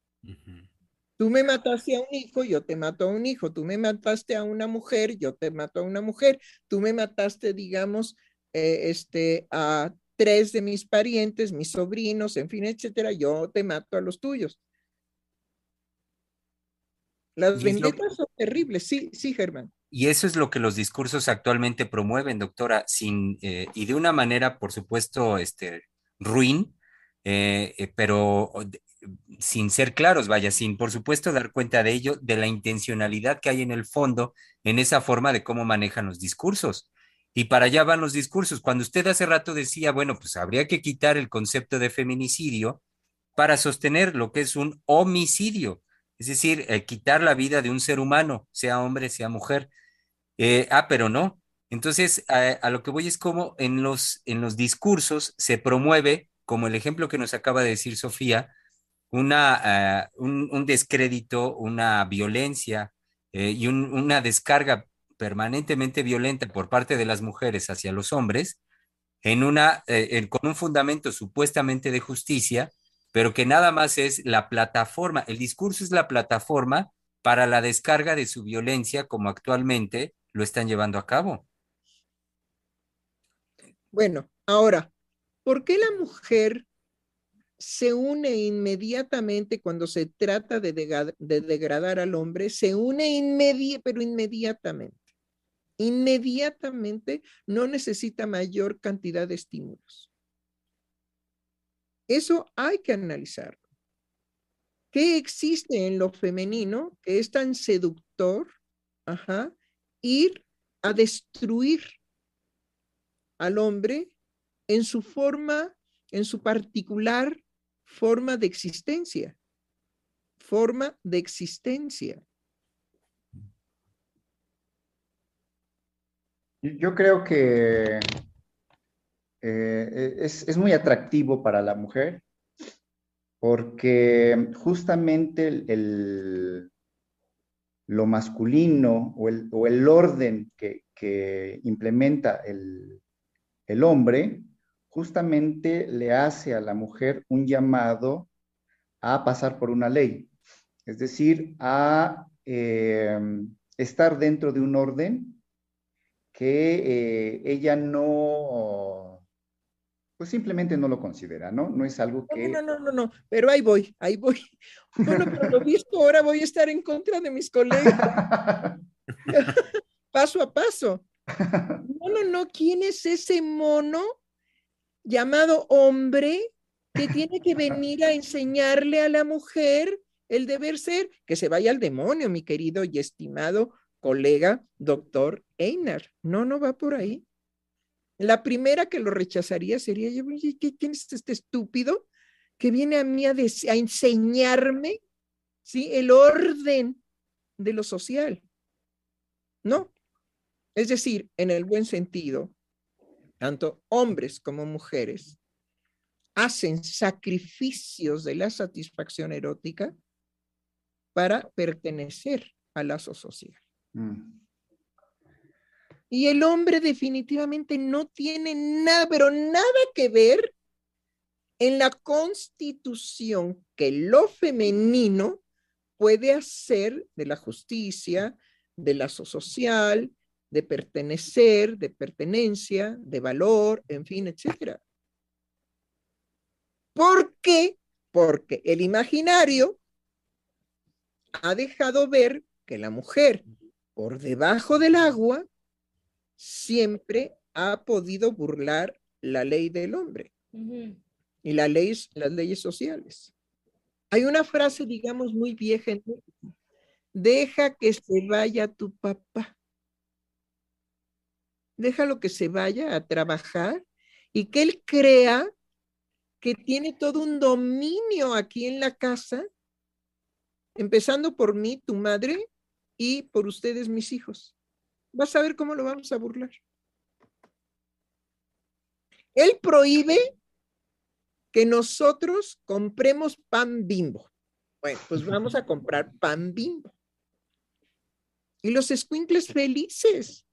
Tú me mataste a un hijo, yo te mato a un hijo. Tú me mataste a una mujer, yo te mato a una mujer. Tú me mataste, digamos, eh, este, a tres de mis parientes, mis sobrinos, en fin, etcétera. Yo te mato a los tuyos. Las vendetas son terribles, sí, sí, Germán. Y eso es lo que los discursos actualmente promueven, doctora, sin, eh, y de una manera, por supuesto, este, ruin, eh, eh, pero sin ser claros, vaya, sin por supuesto dar cuenta de ello, de la intencionalidad que hay en el fondo en esa forma de cómo manejan los discursos. Y para allá van los discursos. Cuando usted hace rato decía, bueno, pues habría que quitar el concepto de feminicidio para sostener lo que es un homicidio es decir, quitar la vida de un ser humano, sea hombre, sea mujer. Eh, ah, pero no. Entonces, a, lo que voy es como en los, en los discursos se promueve, como el ejemplo que nos acaba de decir Sofía, una, ah, un, descrédito, una violencia eh, y una descarga permanentemente violenta por parte de las mujeres hacia los hombres, en una, con un fundamento supuestamente de justicia, pero que nada más es la plataforma, el discurso es la plataforma para la descarga de su violencia como actualmente lo están llevando a cabo. Bueno, ahora, ¿por qué la mujer se une inmediatamente cuando se trata de, degradar al hombre? Se une inmediatamente, pero inmediatamente. Inmediatamente no necesita mayor cantidad de estímulos. Eso hay que analizarlo. ¿Qué existe en lo femenino que es tan seductor? Ajá, ir a destruir al hombre en su forma, en su particular forma de existencia. Forma de existencia. Yo creo que eh, es, muy atractivo para la mujer porque justamente el, lo masculino o el, orden que, implementa el, el, hombre justamente le hace a la mujer un llamado a pasar por una ley, es decir, a eh, estar dentro de un orden que eh, ella no pues simplemente no lo considera, ¿no? No es algo que... No, no, no, no, pero ahí voy, ahí voy. [LAUGHS] Bueno, pero lo visto, ahora voy a estar en contra de mis colegas. [LAUGHS] paso a paso. No, no, no, ¿quién es ese mono llamado hombre que tiene que venir a enseñarle a la mujer el deber ser? Que se vaya al demonio, mi querido y estimado colega, doctor Einar. No, no va por ahí. La primera que lo rechazaría sería yo, ¿quién es este estúpido que viene a mí a, enseñarme ¿sí? El orden de lo social. ¿No? Es decir, en el buen sentido, tanto hombres como mujeres hacen sacrificios de la satisfacción erótica para pertenecer al lazo social. Mm. Y el hombre definitivamente no tiene nada, pero nada que ver en la constitución que lo femenino puede hacer de la justicia, del lazo social, de pertenecer, de pertenencia, de valor, en fin, etc. ¿Por qué? Porque el imaginario ha dejado ver que la mujer por debajo del agua siempre ha podido burlar la ley del hombre y la ley, las leyes sociales. Hay una frase, digamos, muy vieja en Deja que se vaya tu papá. Déjalo que se vaya a trabajar y que él crea que tiene todo un dominio aquí en la casa, empezando por mí, tu madre, y por ustedes, mis hijos. Vas a ver cómo lo vamos a burlar. Él prohíbe que nosotros compremos pan bimbo. Bueno, pues vamos a comprar pan bimbo. Y los escuincles felices.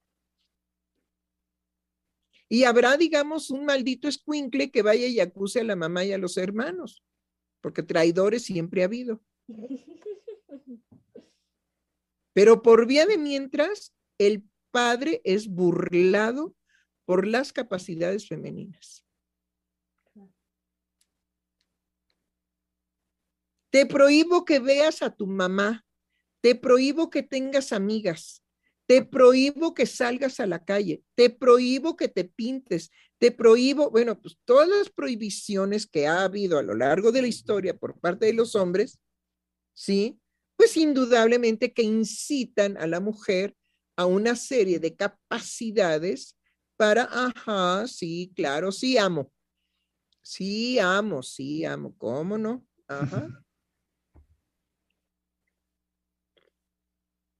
Y habrá, digamos, un maldito escuincle que vaya y acuse a la mamá y a los hermanos, porque traidores siempre ha habido. [LAUGHS] Pero por vía de mientras, el padre es burlado por las capacidades femeninas. Te prohíbo que veas a tu mamá. Te prohíbo que tengas amigas. Te prohíbo que salgas a la calle. Te prohíbo que te pintes. Te prohíbo, bueno, pues todas las prohibiciones que ha habido a lo largo de la historia por parte de los hombres, ¿sí? Pues indudablemente que incitan a la mujer a una serie de capacidades para, ajá, sí, claro, sí amo. Sí amo, sí amo, ¿cómo no? Ajá.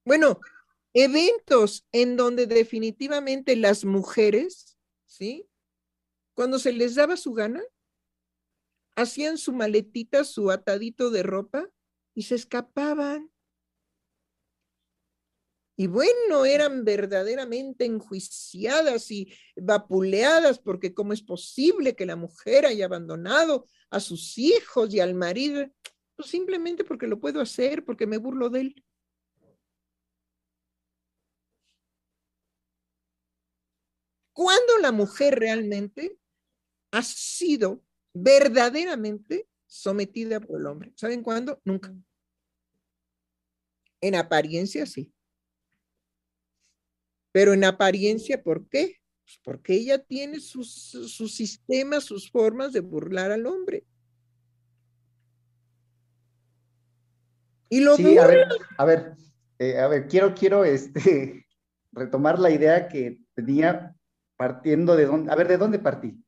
Bueno, eventos en donde definitivamente las mujeres, ¿sí? Cuando se les daba su gana, hacían su maletita, su atadito de ropa y se escapaban. Y bueno, eran verdaderamente enjuiciadas y vapuleadas porque cómo es posible que la mujer haya abandonado a sus hijos y al marido, pues simplemente porque lo puedo hacer, porque me burlo de él. ¿Cuándo la mujer realmente ha sido verdaderamente sometida por el hombre? ¿Saben cuándo? Nunca. En apariencia sí. Pero en apariencia, ¿por qué? Pues porque ella tiene sus, sus sistemas, sus formas de burlar al hombre. Y lo sí, a ver, a ver, eh, a ver, quiero, quiero este, [LAUGHS] retomar la idea que tenía partiendo de dónde, a ver, ¿de dónde partí?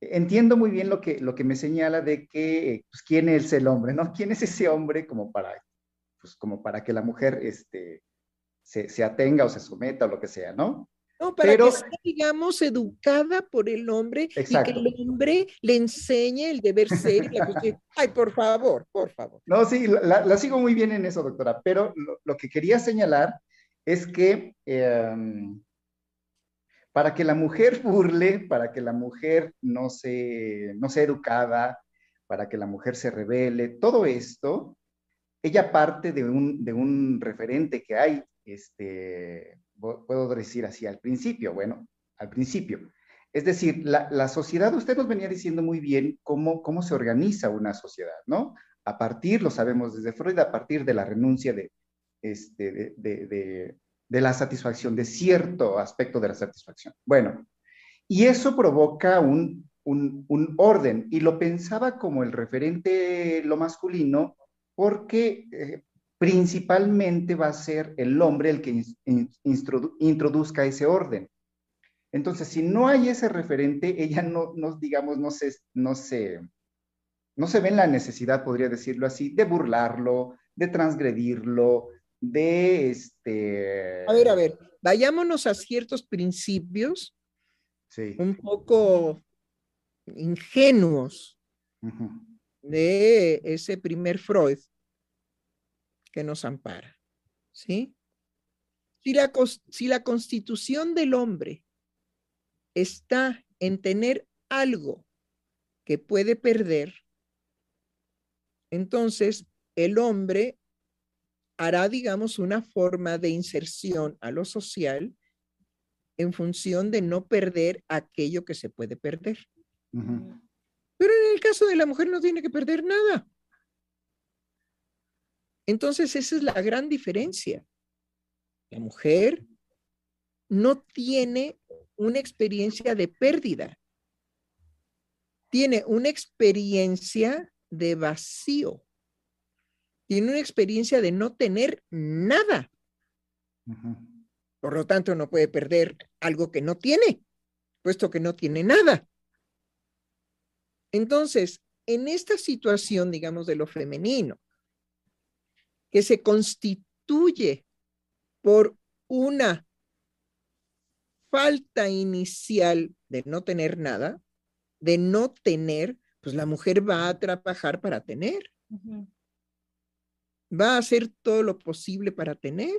Entiendo muy bien lo que, lo que me señala de que, pues, ¿quién es el hombre, no? ¿Quién es ese hombre como para, pues, como para que la mujer, este, se, se atenga o se someta o lo que sea, ¿no? No, para que sea, digamos, educada por el hombre exacto. y que el hombre le enseñe el deber ser. Y la [LAUGHS] Ay, por favor, por favor. No, sí, la, la, sigo muy bien en eso, doctora, pero lo, lo que quería señalar es que eh, para que la mujer burle, para que la mujer no, se, no sea educada, para que la mujer se revele, todo esto, ella parte de un, de un referente que hay, este, puedo decir así, al principio, bueno, al principio. Es decir, la, la, sociedad, usted nos venía diciendo muy bien cómo, cómo se organiza una sociedad, ¿no? A partir, lo sabemos desde Freud, a partir de la renuncia de, este, de, de, de la satisfacción, de cierto aspecto de la satisfacción. Bueno, y eso provoca un, un, orden, y lo pensaba como el referente lo masculino, porque eh, principalmente va a ser el hombre el que introduzca ese orden. Entonces, si no hay ese referente, ella no, no digamos, no se, no se, no se ve en la necesidad, podría decirlo así, de burlarlo, de transgredirlo, de este... A ver, a ver, vayámonos a ciertos principios sí. un poco ingenuos de ese primer Freud que nos ampara, ¿sí? Si la, si la constitución del hombre está en tener algo que puede perder, entonces el hombre hará, digamos, una forma de inserción a lo social en función de no perder aquello que se puede perder. Pero en el caso de la mujer no tiene que perder nada. Entonces, esa es la gran diferencia. La mujer no tiene una experiencia de pérdida, tiene una experiencia de vacío, tiene una experiencia de no tener nada. Por lo tanto, no puede perder algo que no tiene, puesto que no tiene nada. Entonces, en esta situación, digamos, de lo femenino, que se constituye por una falta inicial de no tener nada, de no tener, pues la mujer va a trabajar para tener. Va a hacer todo lo posible para tener.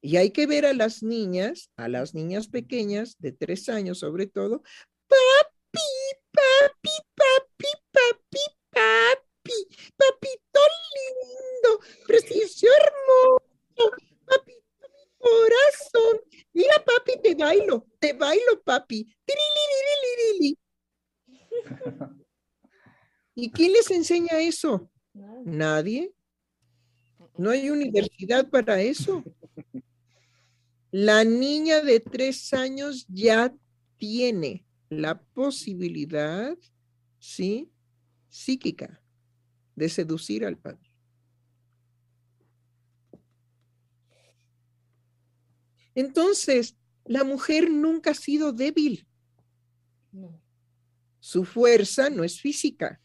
Y hay que ver a las niñas, a las niñas pequeñas de tres años sobre todo, papi, papi, papi, papi, papi, papito lindo, precioso hermoso, papito mi corazón. Mira, papi, te bailo, te bailo, papi. [LAUGHS] ¿Y quién les enseña eso? Nadie. No hay universidad para eso. La niña de tres años ya tiene la posibilidad, ¿sí? Psíquica de seducir al padre. Entonces, la mujer nunca ha sido débil. Su fuerza no es física.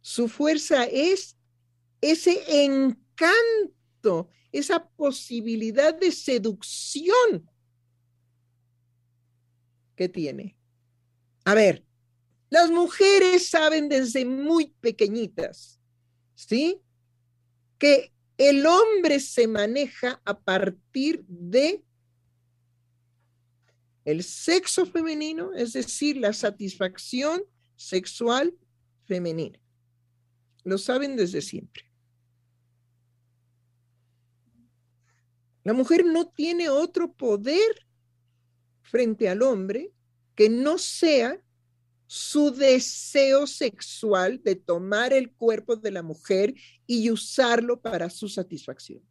Su fuerza es ese encanto, esa posibilidad de seducción que tiene. A ver, las mujeres saben desde muy pequeñitas, ¿sí? Que el hombre se maneja a partir de el sexo femenino, es decir, la satisfacción sexual femenina. Lo saben desde siempre. La mujer no tiene otro poder frente al hombre que no sea su deseo sexual de tomar el cuerpo de la mujer y usarlo para su satisfacción.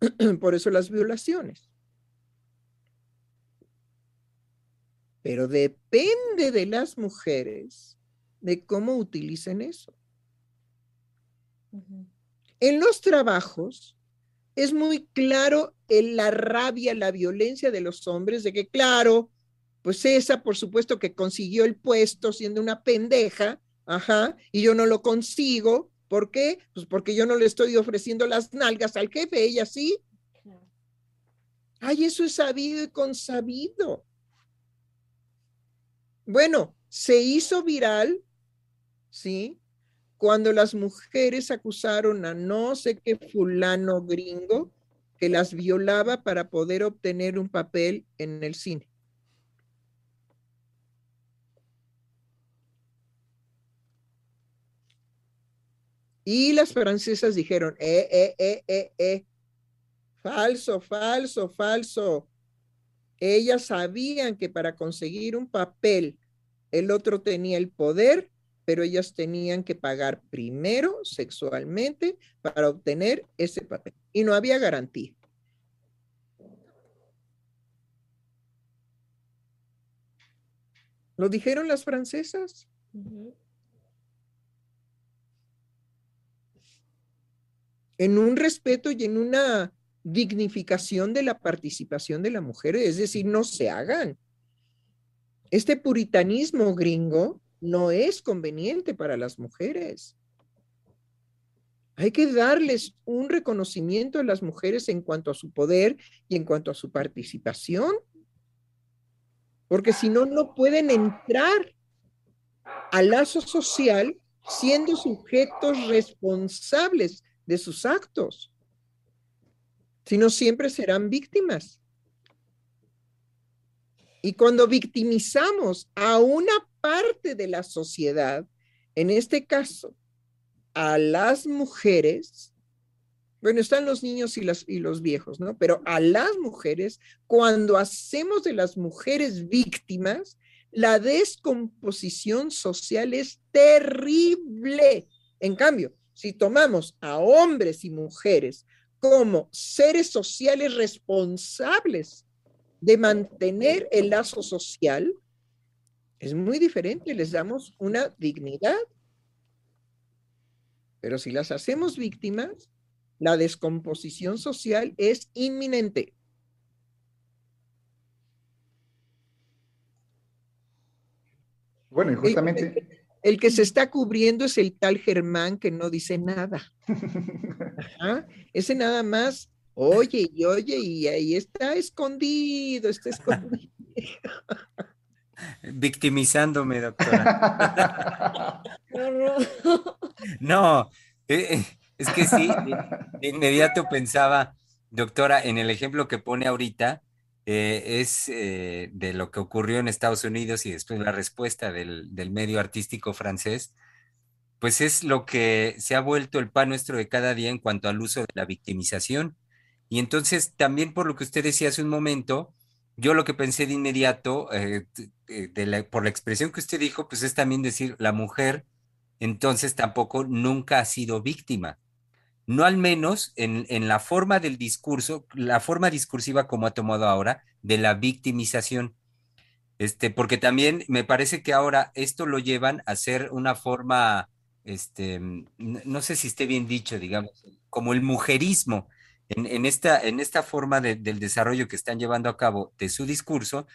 [CLEARS THROAT] Por eso las violaciones. Pero depende de las mujeres de cómo utilicen eso. En los trabajos es muy claro en la rabia, la violencia de los hombres, de que claro, pues esa por supuesto que consiguió el puesto siendo una pendeja, ajá, y yo no lo consigo, ¿por qué? Pues porque yo no le estoy ofreciendo las nalgas al jefe, ella sí. Ay, eso es sabido y consabido. Bueno, se hizo viral, ¿sí? Cuando las mujeres acusaron a no sé qué fulano gringo que las violaba para poder obtener un papel en el cine. Y las francesas dijeron, eh, eh, eh, eh, eh, falso, falso, falso. Ellas sabían que para conseguir un papel el otro tenía el poder, pero ellas tenían que pagar primero sexualmente para obtener ese papel. Y no había garantía. ¿Lo dijeron las francesas? En un respeto y en una dignificación de la participación de la mujer, es decir, no se hagan. Este puritanismo gringo no es conveniente para las mujeres. Hay que darles un reconocimiento a las mujeres en cuanto a su poder y en cuanto a su participación, porque si no, no pueden entrar al lazo social siendo sujetos responsables de sus actos, sino siempre serán víctimas. Y cuando victimizamos a una parte de la sociedad, en este caso, a las mujeres, bueno, están los niños y, y los viejos, ¿no? Pero a las mujeres, cuando hacemos de las mujeres víctimas, la descomposición social es terrible. En cambio, si tomamos a hombres y mujeres como seres sociales responsables de mantener el lazo social, es muy diferente, les damos una dignidad. Pero si las hacemos víctimas, la descomposición social es inminente. Bueno, y justamente... El, que se está cubriendo es el tal Germán que no dice nada. [LAUGHS] Ese nada más oye y oye y ahí está escondido, está escondido. [LAUGHS] Victimizándome, doctora. [LAUGHS] no, eh, eh, es que sí, de inmediato pensaba, doctora, en el ejemplo que pone ahorita, eh, es eh, de lo que ocurrió en Estados Unidos y después la respuesta del, medio artístico francés, pues es lo que se ha vuelto el pan nuestro de cada día en cuanto al uso de la victimización. Y entonces, también por lo que usted decía hace un momento, yo lo que pensé de inmediato, eh, por la expresión que usted dijo, pues es también decir, la mujer entonces tampoco nunca ha sido víctima no al menos en, la forma del discurso, la forma discursiva como ha tomado ahora, de la victimización. Este, porque también me parece que ahora esto lo llevan a ser una forma, este, no sé si esté bien dicho, digamos, como el mujerismo. En, esta, en esta forma del desarrollo que están llevando a cabo de su discurso,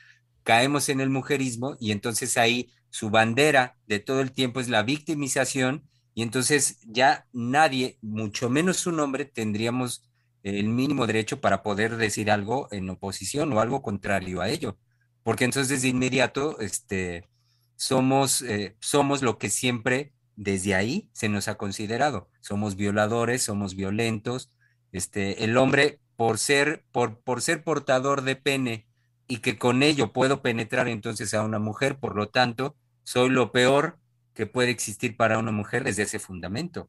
caemos en el mujerismo y entonces ahí su bandera de todo el tiempo es la victimización y entonces ya nadie, mucho menos un hombre, tendríamos el mínimo derecho para poder decir algo en oposición o algo contrario a ello, porque entonces de inmediato este, somos, eh, somos lo que siempre desde ahí se nos ha considerado. Somos violadores, somos violentos. Este, el hombre, por ser, por, por ser portador de pene y que con ello puedo penetrar entonces a una mujer, por lo tanto, soy lo peor que puede existir para una mujer desde ese fundamento.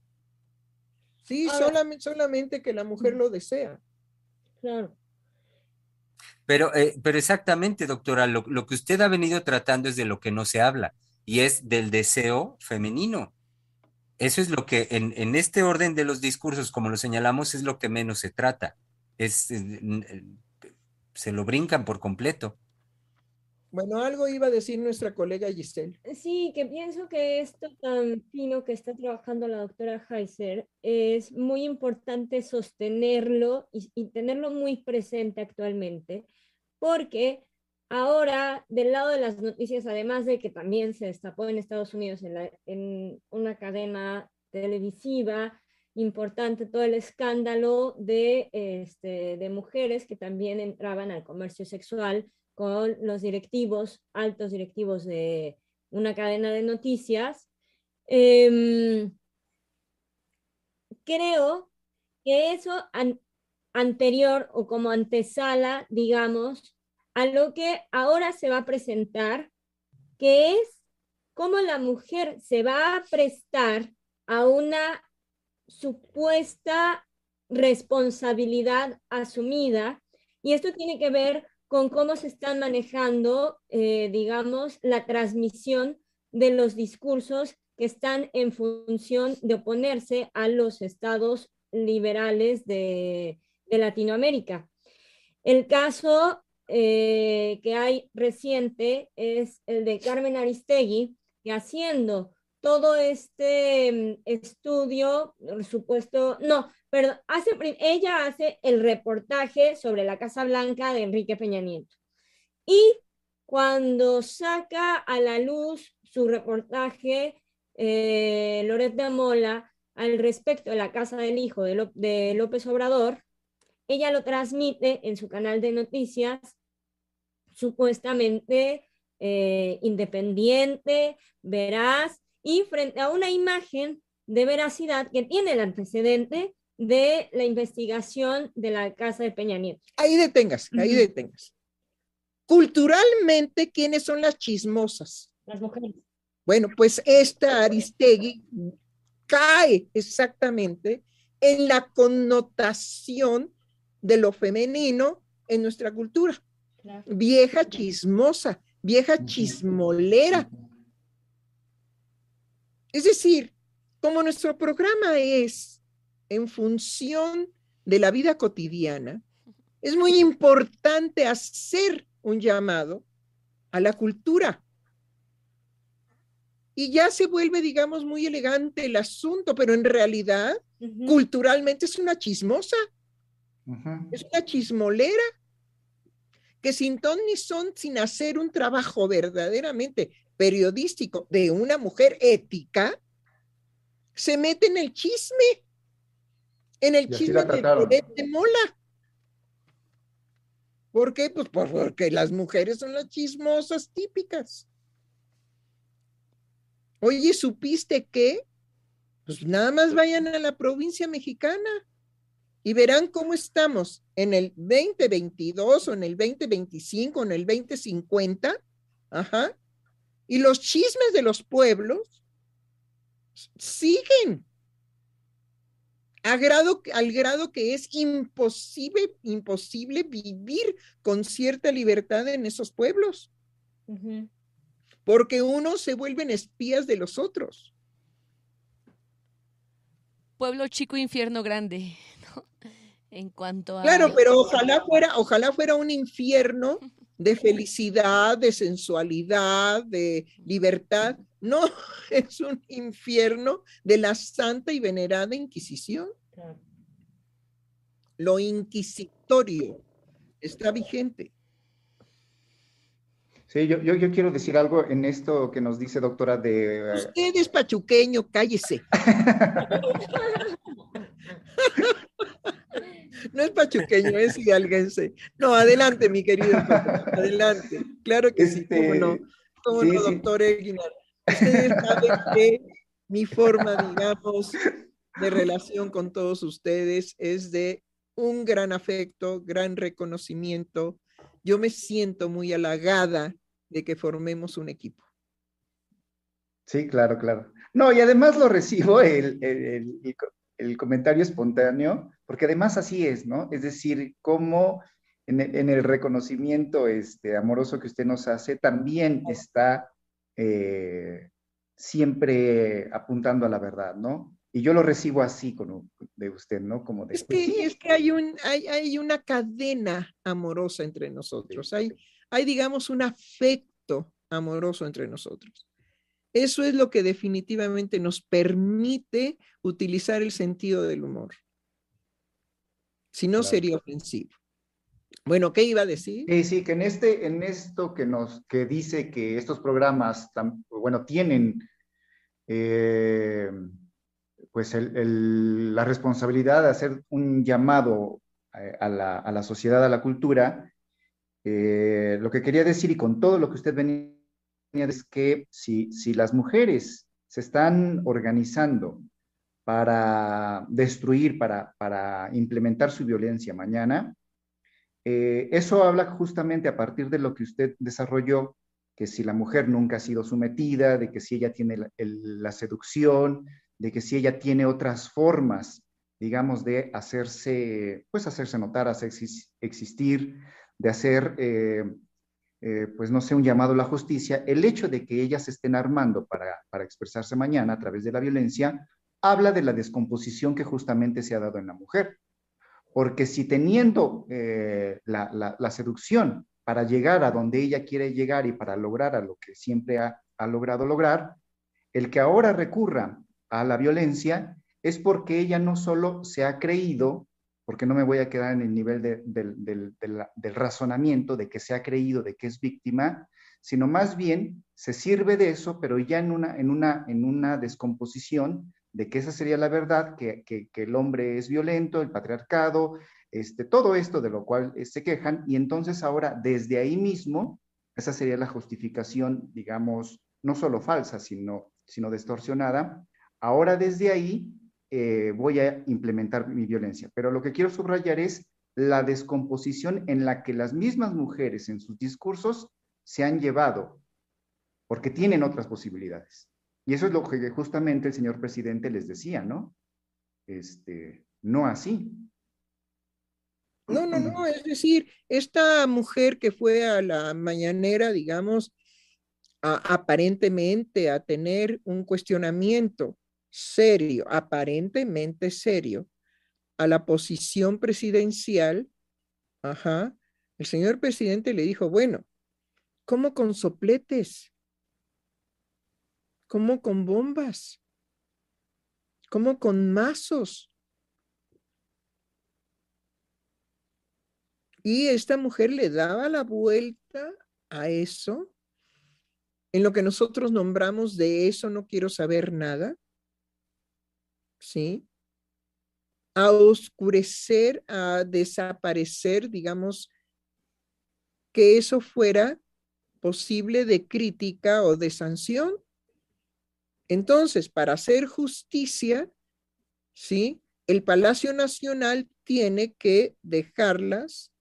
Sí, solamente, solamente que la mujer lo desea. Claro. Pero, eh, pero exactamente, doctora, lo, que usted ha venido tratando es de lo que no se habla y es del deseo femenino. Eso es lo que en, en este orden de los discursos, como lo señalamos, es lo que menos se trata. Es, eh, se lo brincan por completo. Bueno, algo iba a decir nuestra colega Giselle. Sí, que pienso que esto tan fino que está trabajando la doctora Heiser es muy importante sostenerlo y, tenerlo muy presente actualmente, porque ahora del lado de las noticias, además de que también se destapó en Estados Unidos en, en una cadena televisiva importante todo el escándalo de, este, de mujeres que también entraban al comercio sexual con los directivos, altos directivos de una cadena de noticias. Em, creo que eso anterior o como antesala, digamos, a lo que ahora se va a presentar, que es cómo la mujer se va a prestar a una supuesta responsabilidad asumida. Y esto tiene que ver con cómo se están manejando, eh, digamos, la transmisión de los discursos que están en función de oponerse a los estados liberales de, Latinoamérica. El caso eh, que hay reciente es el de Carmen Aristegui, que haciendo todo este mm, estudio, supuesto, no, pero hace, ella hace el reportaje sobre la Casa Blanca de Enrique Peña Nieto. Y cuando saca a la luz su reportaje, eh, Loret de Mola al respecto de la casa del hijo de, López Obrador, ella lo transmite en su canal de noticias, supuestamente eh, independiente, veraz, y frente a una imagen de veracidad que tiene el antecedente de la investigación de la casa de Peña Nieto. Ahí detengas, ahí detengas. Culturalmente, ¿quiénes son las chismosas? Las mujeres. Bueno, pues esta Aristegui cae exactamente en la connotación de lo femenino en nuestra cultura. Vieja chismosa, vieja chismolera. Es decir, como nuestro programa es en función de la vida cotidiana, es muy importante hacer un llamado a la cultura. Y ya se vuelve, digamos, muy elegante el asunto, pero en realidad, culturalmente es una chismosa. Es una chismolera que sin ton ni son, sin hacer un trabajo verdaderamente periodístico de una mujer ética, se mete en el chisme, en el chisme de, de Mola. ¿Por qué? Pues porque las mujeres son las chismosas típicas. Oye, ¿supiste qué? Pues nada más vayan a la provincia mexicana y verán cómo estamos en el 2022 o en el 2025 o en el 2050. Ajá. Y los chismes de los pueblos siguen grado, al grado que es imposible, imposible vivir con cierta libertad en esos pueblos. Porque unos se vuelven espías de los otros. Pueblo chico, infierno grande, En cuanto a... Claro, pero ojalá fuera, ojalá fuera un infierno de [LAUGHS] felicidad, de sensualidad, de libertad. No, [LAUGHS] es un infierno de la santa y venerada Inquisición. Lo inquisitorio está vigente. Sí, yo, yo, quiero decir algo en esto que nos dice doctora de... Usted es pachuqueño, cállese. [LAUGHS] no es pachuqueño, es hidalguense. No, adelante, mi querido. Adelante. Claro que sí, cómo no. Este, cómo no, doctor Eguinar. Ustedes saben que mi forma, digamos, de relación con todos ustedes es de un gran afecto, gran reconocimiento. Yo me siento muy halagada de que formemos un equipo. Sí, claro, claro. No, y además lo recibo el, el, comentario espontáneo, porque además así es, ¿no? Es decir, como en, el reconocimiento este, amoroso que usted nos hace, también está eh, siempre apuntando a la verdad, ¿no? Y yo lo recibo así con, de usted, ¿no? Como de, es, que, es que hay, un, hay, hay, una cadena amorosa entre nosotros, hay, hay, digamos, un afecto amoroso entre nosotros. Eso es lo que definitivamente nos permite utilizar el sentido del humor. Si no, sería ofensivo. Bueno, ¿qué iba a decir? Sí, sí, que en, este, en esto que nos que dice que estos programas, bueno, tienen eh, pues la responsabilidad de hacer un llamado eh, a, la, sociedad, a la cultura, eh, lo que quería decir y con todo lo que usted venía es que si, si las mujeres se están organizando para destruir, para, para implementar su violencia mañana, eh, eso habla justamente a partir de lo que usted desarrolló, que si la mujer nunca ha sido sometida, de que si ella tiene la seducción, de que si ella tiene otras formas, digamos, de hacerse, pues hacerse notar, hacer existir, de hacer, eh, eh, pues no sé, un llamado a la justicia, el hecho de que ellas estén armando para, para expresarse mañana a través de la violencia, habla de la descomposición que justamente se ha dado en la mujer. Porque si teniendo eh, la, la, seducción para llegar a donde ella quiere llegar y para lograr a lo que siempre ha, ha logrado lograr, el que ahora recurra a la violencia es porque ella no solo se ha creído, porque no me voy a quedar en el nivel del razonamiento de que se ha creído de que es víctima, sino más bien se sirve de eso, pero ya en una, descomposición de que esa sería la verdad, que, que, el hombre es violento, el patriarcado, este, todo esto de lo cual eh, se quejan, y entonces ahora desde ahí mismo, esa sería la justificación, digamos, no solo falsa, sino, sino distorsionada, ahora desde ahí eh, voy a implementar mi violencia. Pero lo que quiero subrayar es la descomposición en la que las mismas mujeres en sus discursos se han llevado, porque tienen otras posibilidades. Y eso es lo que justamente el señor presidente les decía, ¿no? Este, no así. No, no, no, es decir, esta mujer que fue a la mañanera, digamos, aparentemente a tener un cuestionamiento serio, aparentemente serio, a la posición presidencial, ajá, el señor presidente le dijo, bueno, ¿cómo con sopletes? ¿Cómo con bombas? ¿Cómo con mazos? Y esta mujer le daba la vuelta a eso, en lo que nosotros nombramos de eso no quiero saber nada, ¿sí? A oscurecer, a desaparecer, digamos, que eso fuera posible de crítica o de sanción. Entonces, para hacer justicia, ¿sí? El Palacio Nacional tiene que dejarlas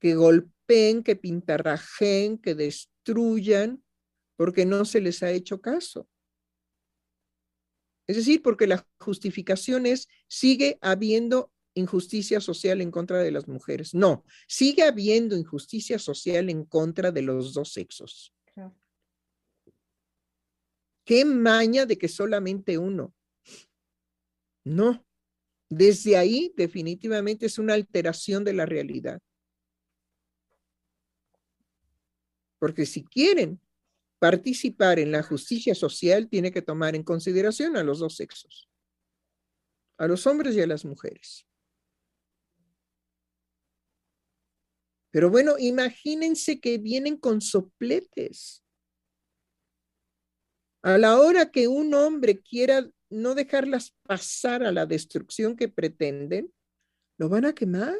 que golpeen, que pintarrajen, que destruyan, porque no se les ha hecho caso. Es decir, porque la justificación es, sigue habiendo injusticia social en contra de las mujeres. No, sigue habiendo injusticia social en contra de los dos sexos. ¿Qué maña de que solamente uno? No. Desde ahí definitivamente es una alteración de la realidad. Porque si quieren participar en la justicia social, tiene que tomar en consideración a los dos sexos, a los hombres y a las mujeres. Pero bueno, imagínense que vienen con sopletes. A la hora que un hombre quiera no dejarlas pasar a la destrucción que pretenden, lo van a quemar.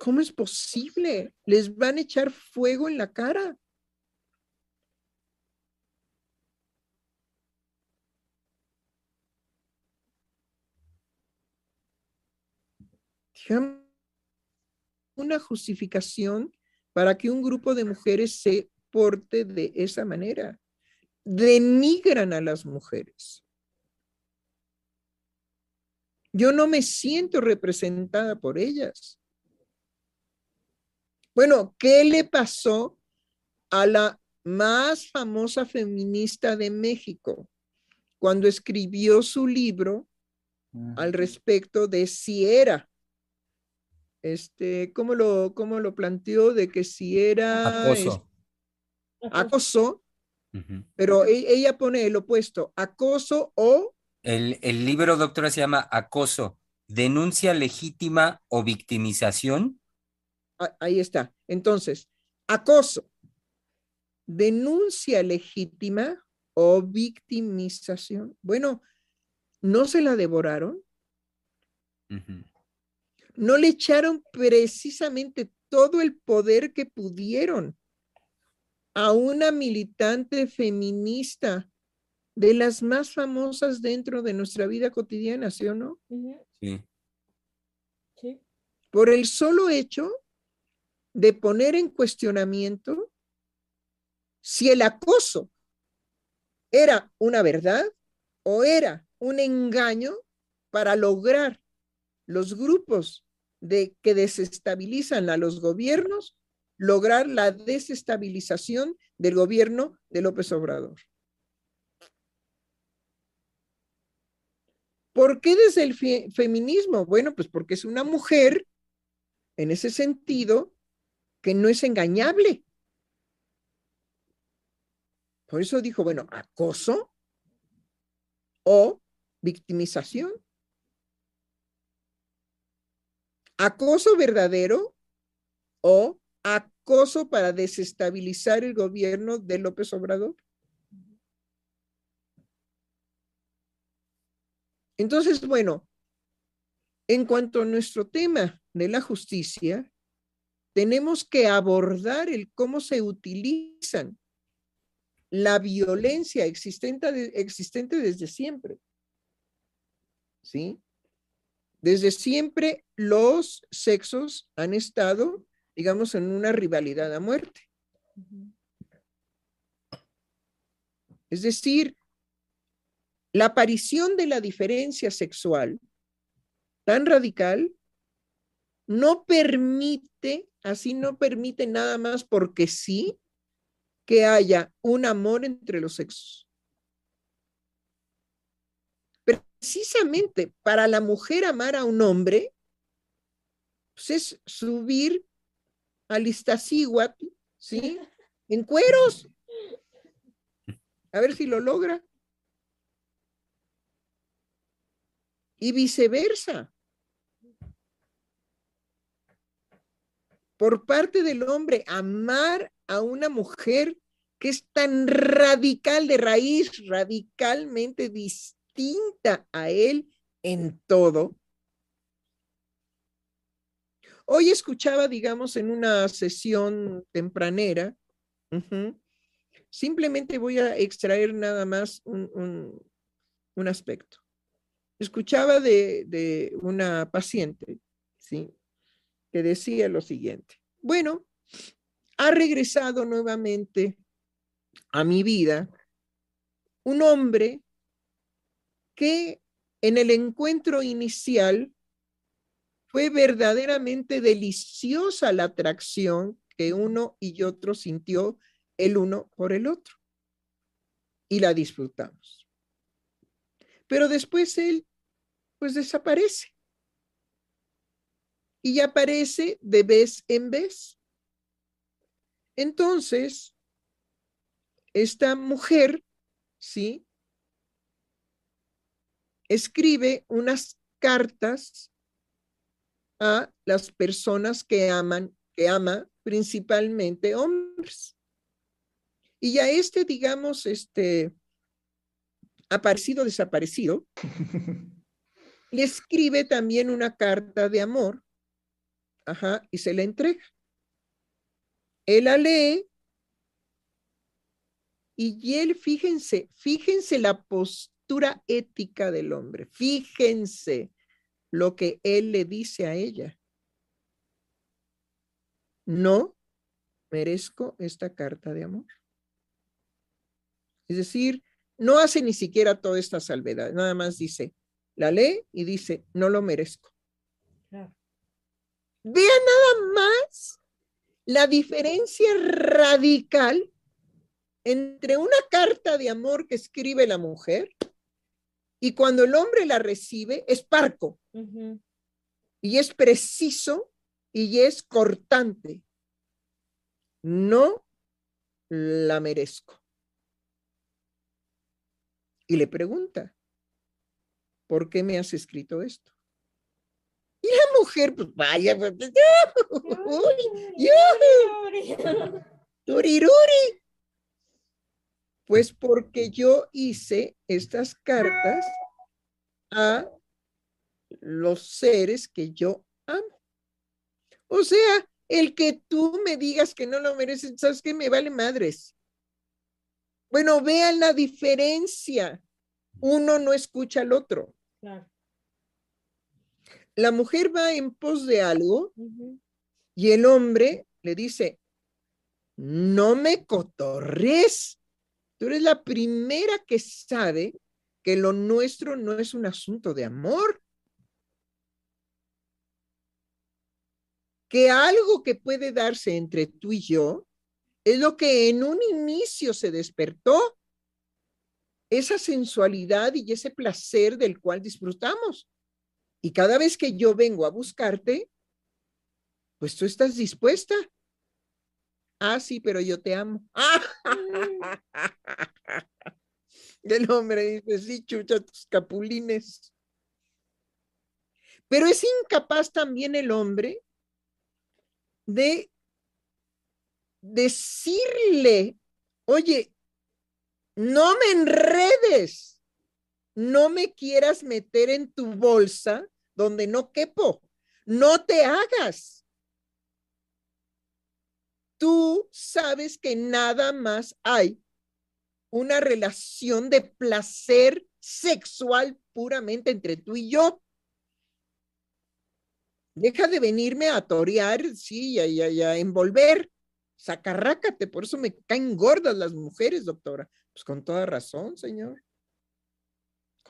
¿Cómo es posible? Les van a echar fuego en la cara. una justificación para que un grupo de mujeres se porte de esa manera. Denigran a las mujeres. Yo no me siento representada por ellas. Bueno, ¿qué le pasó a la más famosa feminista de México cuando escribió su libro al respecto de si era, este, ¿cómo lo, cómo lo planteó? De que si era acoso, acoso pero e, ella pone el opuesto, acoso o... El, el libro, doctora, se llama Acoso, denuncia legítima o victimización ahí está. Entonces, acoso, denuncia legítima o victimización. Bueno, ¿no se la devoraron? No le echaron precisamente todo el poder que pudieron a una militante feminista de las más famosas dentro de nuestra vida cotidiana, ¿sí o no? Sí. Sí. Por el solo hecho de poner en cuestionamiento si el acoso era una verdad o era un engaño para lograr los grupos de que desestabilizan a los gobiernos, lograr la desestabilización del gobierno de López Obrador. ¿Por qué desde el feminismo? Bueno, pues porque es una mujer, en ese sentido, que no es engañable. Por eso dijo, bueno, acoso o victimización. Acoso verdadero o acoso para desestabilizar el gobierno de López Obrador. Entonces, bueno, en cuanto a nuestro tema de la justicia, tenemos que abordar el cómo se utilizan la violencia existente, existente desde siempre. ¿Sí? Desde siempre los sexos han estado, digamos, en una rivalidad a muerte. Es decir, la aparición de la diferencia sexual tan radical no permite, así no permite nada más porque sí, que haya un amor entre los sexos. Precisamente para la mujer amar a un hombre, pues es subir al Iztaccíhuatl, ¿sí? [LAUGHS] En cueros. A ver si lo logra. Y viceversa. Por parte del hombre, amar a una mujer que es tan radical de raíz, radicalmente distinta a él en todo. Hoy escuchaba, digamos, en una sesión tempranera, simplemente voy a extraer nada más un, aspecto. Escuchaba de, de una paciente, ¿sí? Que decía lo siguiente. Bueno, ha regresado nuevamente a mi vida un hombre que en el encuentro inicial fue verdaderamente deliciosa la atracción que uno y otro sintió el uno por el otro. Y la disfrutamos. Pero después él, pues desaparece. Y aparece de vez en vez. Entonces, esta mujer, ¿sí? Escribe unas cartas a las personas que aman, que ama principalmente hombres. Y a este, digamos, este, aparecido, desaparecido, [LAUGHS] le escribe también una carta de amor, ajá, y se la entrega. Él la lee y él, fíjense, fíjense la postura ética del hombre, fíjense lo que él le dice a ella. No merezco esta carta de amor. Es decir, no hace ni siquiera toda esta salvedad, nada más dice, la lee y dice, no lo merezco. Vean nada más la diferencia radical entre una carta de amor que escribe la mujer y cuando el hombre la recibe es parco y es preciso y es cortante. No la merezco. Y le pregunta, ¿por qué me has escrito esto? Y la mujer, pues vaya, pues, turiruri. Pues porque yo hice estas cartas a los seres que yo amo. O sea, el que tú me digas que no lo mereces, ¿sabes qué? Me vale madres. Bueno, vean la diferencia. Uno no escucha al otro. La mujer va en pos de algo y el hombre le dice, no me cotorres. Tú eres la primera que sabe que lo nuestro no es un asunto de amor. Que algo que puede darse entre tú y yo es lo que en un inicio se despertó, esa sensualidad y ese placer del cual disfrutamos. Y cada vez que yo vengo a buscarte, pues tú estás dispuesta Ah, sí, pero yo te amo. [LAUGHS] El hombre dice, sí, chucha tus capulines. Pero es incapaz también el hombre de decirle, oye, no me enredes, no me quieras meter en tu bolsa donde no quepo, no te hagas. Tú sabes que nada más hay una relación de placer sexual puramente entre tú y yo. Deja de venirme a torear, sí, y a, envolver. Sacarrácate, por eso me caen gordas las mujeres, doctora. Pues con toda razón, señor.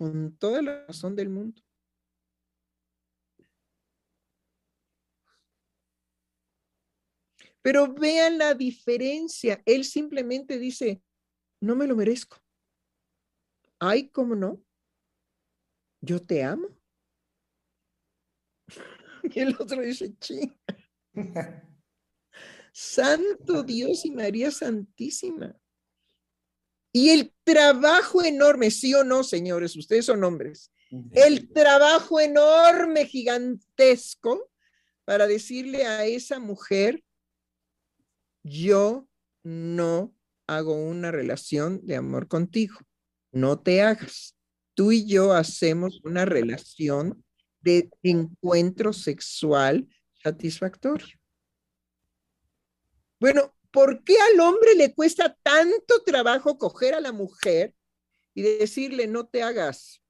Con toda la razón del mundo. Pero vean la diferencia. Él simplemente dice, no me lo merezco. Ay, ¿cómo no? Yo te amo. [LAUGHS] Y el otro dice, chinga. [LAUGHS] Santo Dios y María Santísima. Y el trabajo enorme, sí o no, señores, ustedes son hombres, el trabajo enorme, gigantesco, para decirle a esa mujer, yo no hago una relación de amor contigo, no te hagas. Tú y yo hacemos una relación de encuentro sexual satisfactorio. Bueno, ¿por qué al hombre le cuesta tanto trabajo coger a la mujer y decirle no te hagas?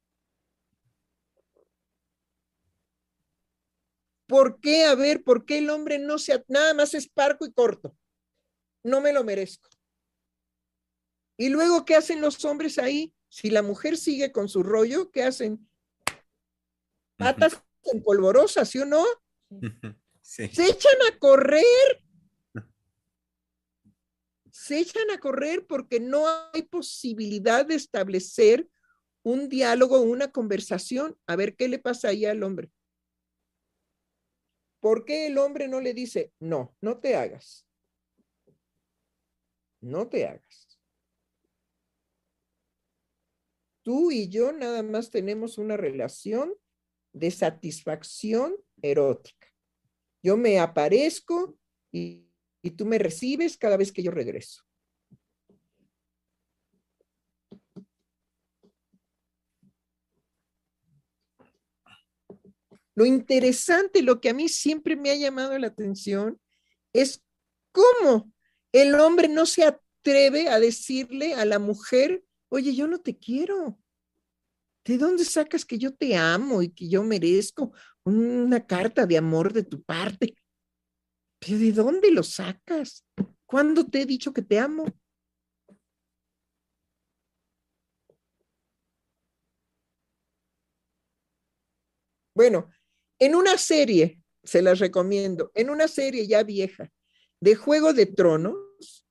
¿Por qué? A ver, ¿por qué el hombre no se, nada más es parco y corto? No me lo merezco. Y luego, ¿qué hacen los hombres ahí? Si la mujer sigue con su rollo, ¿qué hacen? Patas en polvorosa, ¿sí o no? Se echan a correr se echan a correr porque no hay posibilidad de establecer un diálogo, una conversación. A ver qué le pasa ahí al hombre. ¿Por qué el hombre no le dice, no, no te hagas? No te hagas. Tú y yo nada más tenemos una relación de satisfacción erótica. Yo me aparezco y y tú me recibes cada vez que yo regreso. Lo interesante, lo que a mí siempre me ha llamado la atención, es cómo el hombre no se atreve a decirle a la mujer, oye, yo no te quiero. ¿De dónde sacas que yo te amo y que yo merezco una carta de amor de tu parte? ¿Pero de dónde lo sacas? ¿Cuándo te he dicho que te amo? Bueno, en una serie, se las recomiendo, en una serie ya vieja de Juego de Tronos,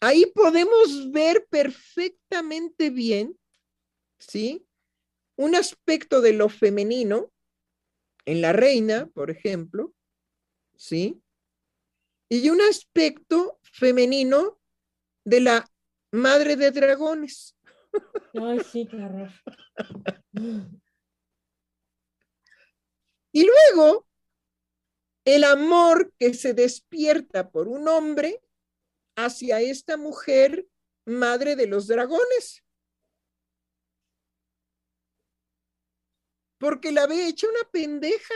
ahí podemos ver perfectamente bien, ¿sí? Un aspecto de lo femenino en la reina, por ejemplo, ¿sí? Y un aspecto femenino de la madre de dragones. Ay, sí, claro. Y luego, el amor que se despierta por un hombre hacia esta mujer, madre de los dragones. Porque la ve hecha una pendeja.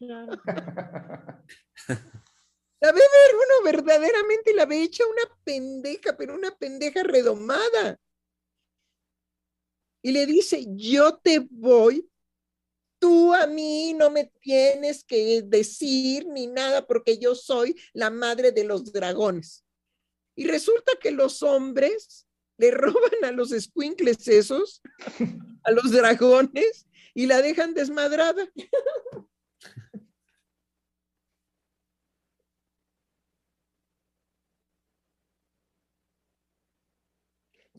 [LAUGHS] La ve, bueno, verdaderamente la ve hecha una pendeja, pero una pendeja redomada. Y le dice, yo te voy, tú a mí no me tienes que decir ni nada porque yo soy la madre de los dragones. Y resulta que los hombres le [LAUGHS] roban a los squinkles esos, a los dragones, y la dejan desmadrada. [LAUGHS]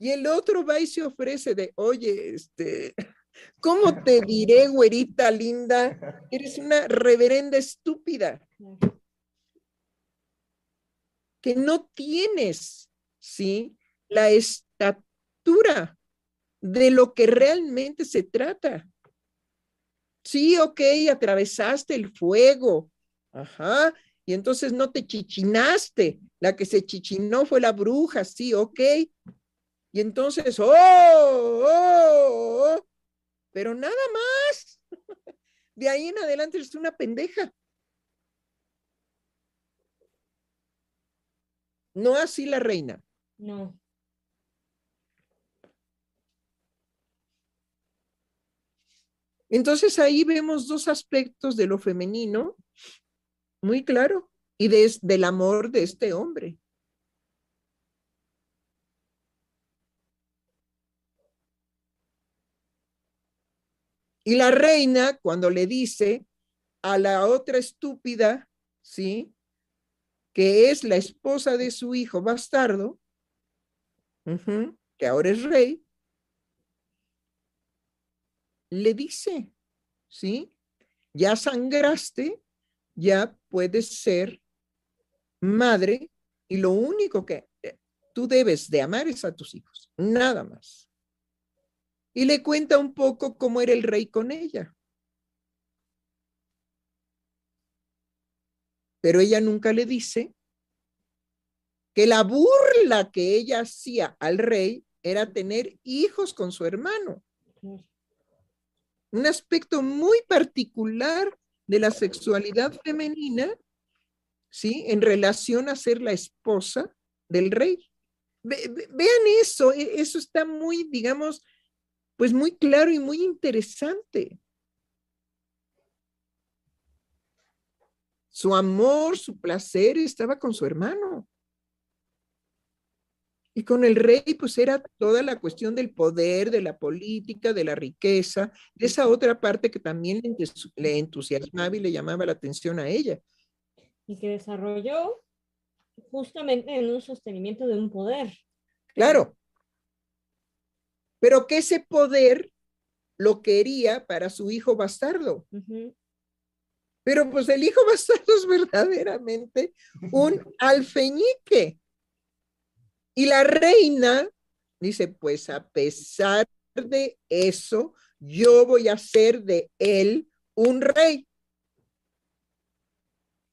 Y el otro va y se ofrece de, oye, este, ¿cómo te diré, güerita linda? Eres una reverenda estúpida. Que no tienes, ¿sí? La estatura de lo que realmente se trata. Sí, ok, atravesaste el fuego. Ajá. y entonces no te chichinaste. La que se chichinó fue la bruja, sí, ok. Y entonces, oh, oh, oh, pero nada más. [LAUGHS] De ahí en adelante es una pendeja. No así la reina. No. Entonces ahí vemos dos aspectos de lo femenino muy claro y del amor de este hombre. Y la reina, cuando le dice a la otra estúpida, ¿sí? Que es la esposa de su hijo bastardo, que ahora es rey, le dice, ¿sí? Ya sangraste, ya puedes ser madre y lo único que eh, tú debes de amar es a tus hijos, nada más. Y le cuenta un poco cómo era el rey con ella. Pero ella nunca le dice que la burla que ella hacía al rey era tener hijos con su hermano un aspecto muy particular de la sexualidad femenina, ¿sí? En relación a ser la esposa del rey. vean eso, e, eso está muy, digamos, pues muy claro y muy interesante. Su amor, su placer estaba con su hermano. Y con el rey, pues era toda la cuestión del poder, de la política, de la riqueza, de esa otra parte que también le entusiasmaba y le llamaba la atención a ella. Y que desarrolló justamente en un sostenimiento de un poder. Claro. Pero que ese poder lo quería para su hijo bastardo. Pero pues el hijo bastardo es verdaderamente un [LAUGHS] alfeñique. Y la reina dice, pues a pesar de eso, yo voy a hacer de él un rey.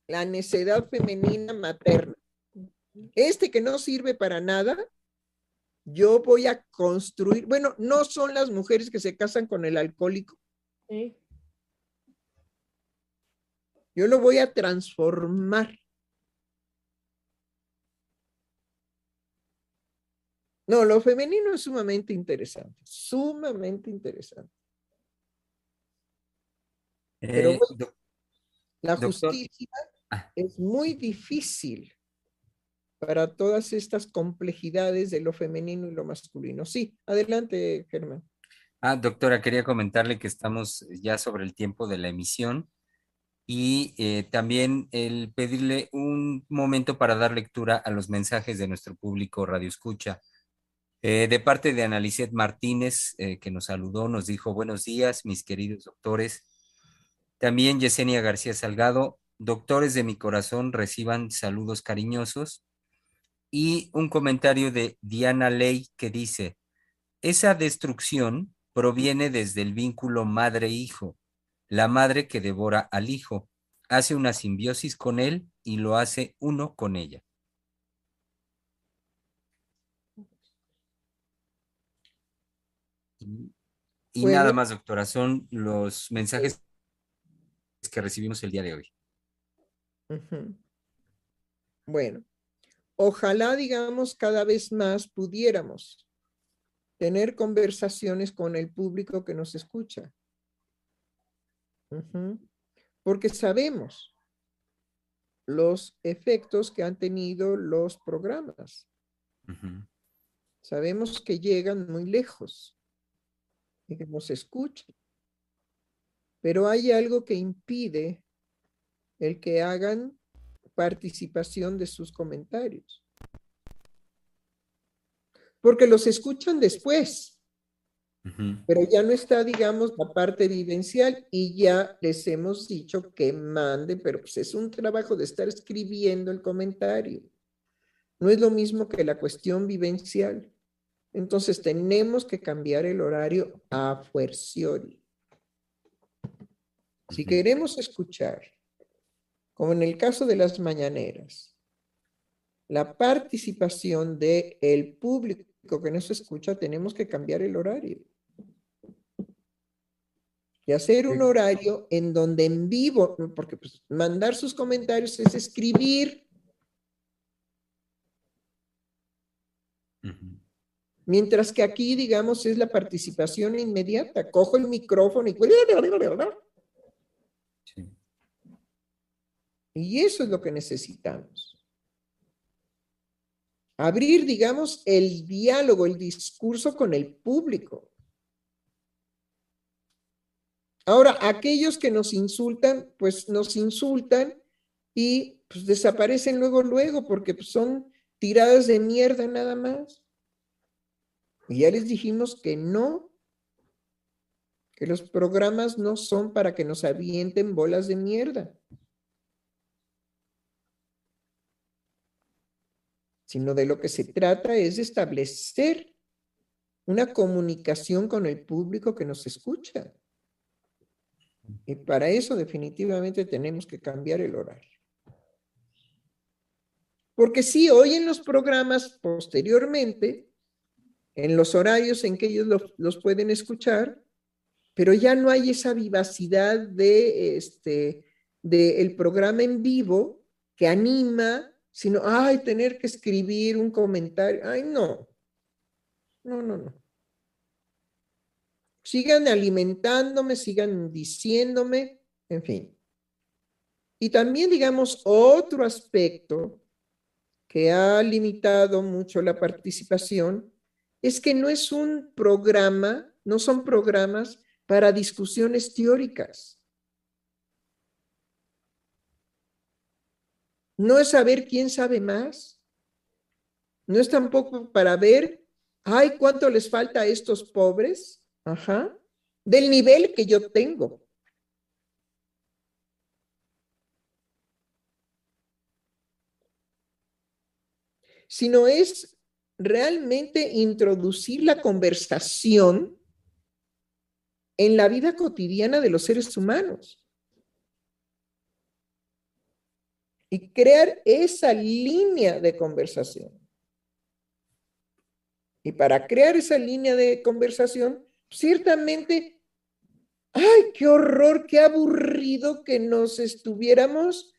La necedad femenina materna. Este que no sirve para nada, yo voy a construir, bueno, no son las mujeres que se casan con el alcohólico. Yo lo voy a transformar. No, lo femenino es sumamente interesante, sumamente interesante. Pero eh, la justicia ah. es muy difícil para todas estas complejidades de lo femenino y lo masculino. Sí, adelante, Germán. Ah, doctora, quería comentarle que estamos ya sobre el tiempo de la emisión y eh, también el pedirle un momento para dar lectura a los mensajes de nuestro público Radio Escucha. Eh, de parte de Analicet Martínez, eh, que nos saludó, nos dijo buenos días, mis queridos doctores. También Yesenia García Salgado, doctores de mi corazón, reciban saludos cariñosos. Y un comentario de Diana Ley que dice, esa destrucción proviene desde el vínculo madre-hijo, la madre que devora al hijo, hace una simbiosis con él y lo hace uno con ella. Y, nada más, doctora, son los mensajes que recibimos el día de hoy. Bueno, ojalá, digamos, cada vez más pudiéramos tener conversaciones con el público que nos escucha. Porque sabemos los efectos que han tenido los programas. Sabemos que llegan muy lejos y que nos escuchen. Pero hay algo que impide el que hagan participación de sus comentarios. Porque los escuchan después, pero ya no está, digamos, la parte vivencial y ya les hemos dicho que mande, pero pues es un trabajo de estar escribiendo el comentario. No es lo mismo que la cuestión vivencial. Entonces tenemos que cambiar el horario a fuerciori. Si queremos escuchar como en el caso de las mañaneras, la participación del el público que nos escucha, tenemos que cambiar el horario. Y hacer un horario en donde en vivo, porque pues, mandar sus comentarios es escribir. Mientras que aquí, digamos, es la participación inmediata. Cojo el micrófono y... Y eso es lo que necesitamos. Abrir, digamos, el diálogo, el discurso con el público. Ahora, aquellos que nos insultan, pues nos insultan y pues desaparecen luego, luego, porque pues, son tiradas de mierda nada más. Y ya les dijimos que no, que los programas no son para que nos avienten bolas de mierda. Sino de lo que se trata es de establecer una comunicación con el público que nos escucha. Y para eso definitivamente tenemos que cambiar el horario. Porque sí, hoy en los programas posteriormente, en los horarios en que ellos los, pueden escuchar, pero ya no hay esa vivacidad de este del programa en vivo que anima sino, ay, tener que escribir un comentario. Ay, no. No, no, no. Sigan alimentándome, sigan diciéndome, en fin. Y también, digamos, otro aspecto que ha limitado mucho la participación es que no es un programa, no son programas para discusiones teóricas. No es saber quién sabe más. No es tampoco para ver, ay, cuánto les falta a estos pobres, ajá, del nivel que yo tengo. Sino es realmente introducir la conversación en la vida cotidiana de los seres humanos. Y crear esa línea de conversación. Y para crear esa línea de conversación, ciertamente, ay, qué horror, qué aburrido que nos estuviéramos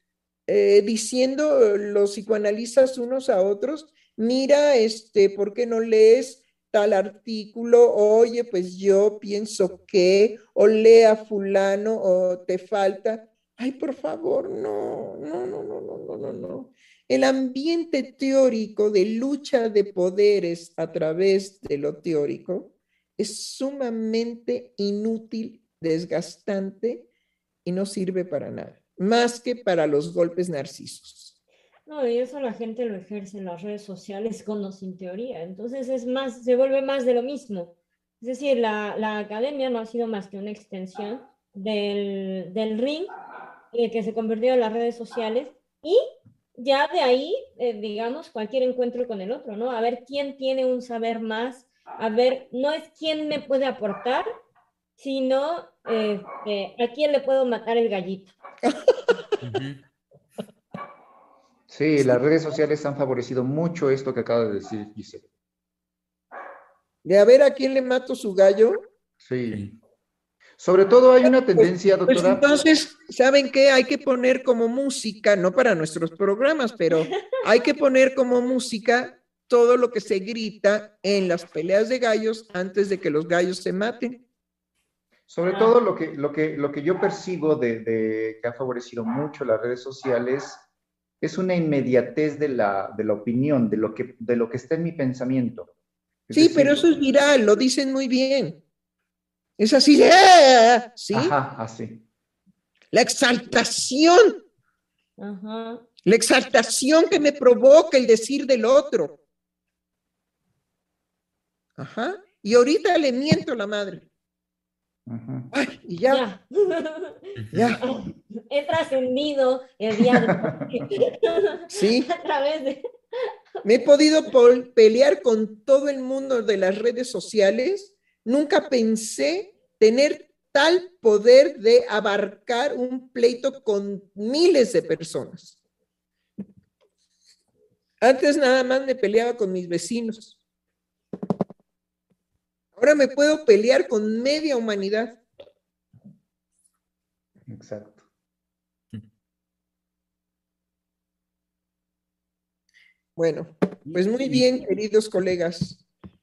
eh, diciendo los psicoanalistas unos a otros, mira, este, ¿por qué no lees tal artículo? Oye, pues yo pienso que, o lea fulano, o te falta. Ay, por favor, no, no, no, no, no, no, no, no. El ambiente teórico de lucha de poderes a través de lo teórico es sumamente inútil, desgastante y no sirve para nada, más que para los golpes narcisos. No, y eso la gente lo ejerce en las redes sociales con o sin teoría. Entonces es más, se vuelve más de lo mismo. Es decir, la, la academia no ha sido más que una extensión del, del ring eh, que se convirtió en las redes sociales y ya de ahí, eh, digamos, cualquier encuentro con el otro, ¿no? A ver quién tiene un saber más, a ver, no es quién me puede aportar, sino este, a quién le puedo matar el gallito. [LAUGHS] Sí, las redes sociales han favorecido mucho esto que acaba de decir Giselle. De a ver a quién le mato su gallo. Sí. Sobre todo hay una tendencia, pues, doctora. entonces, ¿saben qué? Hay que poner como música, no para nuestros programas, pero [LAUGHS] hay que poner como música todo lo que se grita en las peleas de gallos antes de que los gallos se maten. Sobre todo lo que, lo que, lo que yo percibo de, que ha favorecido mucho las redes sociales es una inmediatez de la, de la opinión, de lo, que, de lo que está en mi pensamiento. sí, pero eso es viral, lo dicen muy bien. Es así, ¡eh! ¿sí? Ajá, así. La exaltación. La exaltación que me provoca el decir del otro. Ajá. Y ahorita le miento a la madre. Ay, y ya. Ya. [LAUGHS] He trascendido el diálogo. sí. [LAUGHS] A través de. Me he podido pelear con todo el mundo de las redes sociales Nunca pensé tener tal poder de abarcar un pleito con miles de personas. Antes nada más me peleaba con mis vecinos. Ahora me puedo pelear con media humanidad. Exacto. Bueno, pues muy bien, queridos colegas.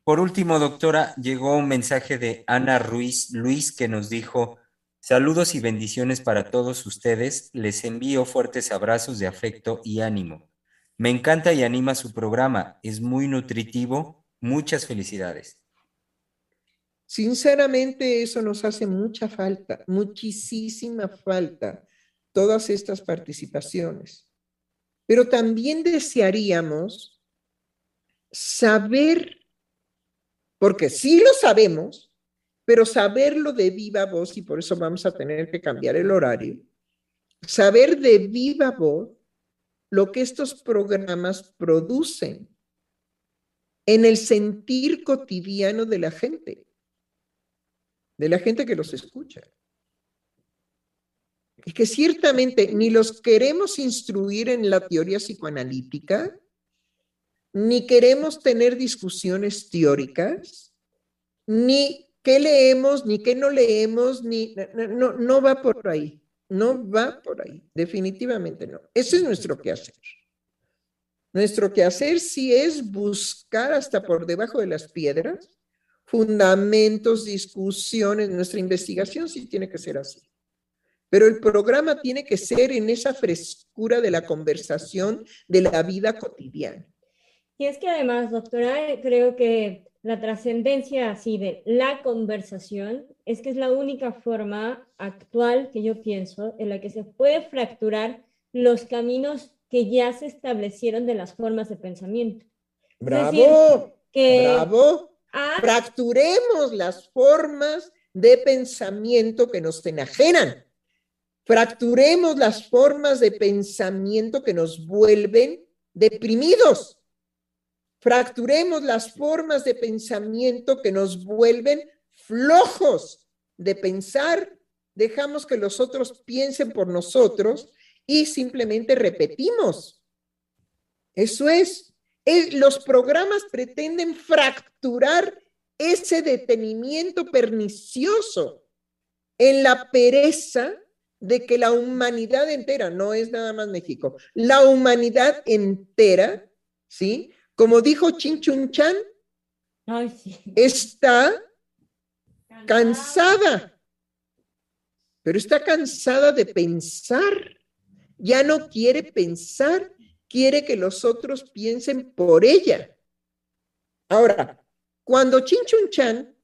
Por último, doctora, llegó un mensaje de Ana Ruiz Luis que nos dijo, saludos y bendiciones para todos ustedes. Les envío fuertes abrazos de afecto y ánimo. Me encanta y anima su programa. Es muy nutritivo. Muchas felicidades. Sinceramente, eso nos hace mucha falta, muchísima falta, todas estas participaciones. Pero también desearíamos saber, porque sí lo sabemos, pero saberlo de viva voz, y por eso vamos a tener que cambiar el horario, saber de viva voz lo que estos programas producen en el sentir cotidiano de la gente, de la gente que los escucha. Y que ciertamente ni los queremos instruir en la teoría psicoanalítica, ni queremos tener discusiones teóricas, ni qué leemos, ni qué no leemos, ni no, no va por ahí. No va por ahí, definitivamente no. Ese es nuestro quehacer. Nuestro quehacer sí es buscar hasta por debajo de las piedras fundamentos, discusiones, nuestra investigación sí tiene que ser así. Pero el programa tiene que ser en esa frescura de la conversación de la vida cotidiana. Y es que además, doctora, creo que la trascendencia así de la conversación es que es la única forma actual que yo pienso en la que se puede fracturar los caminos que ya se establecieron de las formas de pensamiento. Bravo, bravo. Fracturemos las formas de pensamiento que nos enajenan. Fracturemos las formas de pensamiento que nos vuelven deprimidos. Fracturemos las formas de pensamiento que nos vuelven flojos de pensar. Dejamos que los otros piensen por nosotros y simplemente repetimos. Eso es. Los programas pretenden fracturar ese detenimiento pernicioso en la pereza de que la humanidad entera, no es nada más México, la humanidad entera, ¿sí? Como dijo Chin Chun Chan, está cansada, pero está cansada de pensar. Ya no quiere pensar, quiere que los otros piensen por ella. Ahora, cuando Chin Chun Chan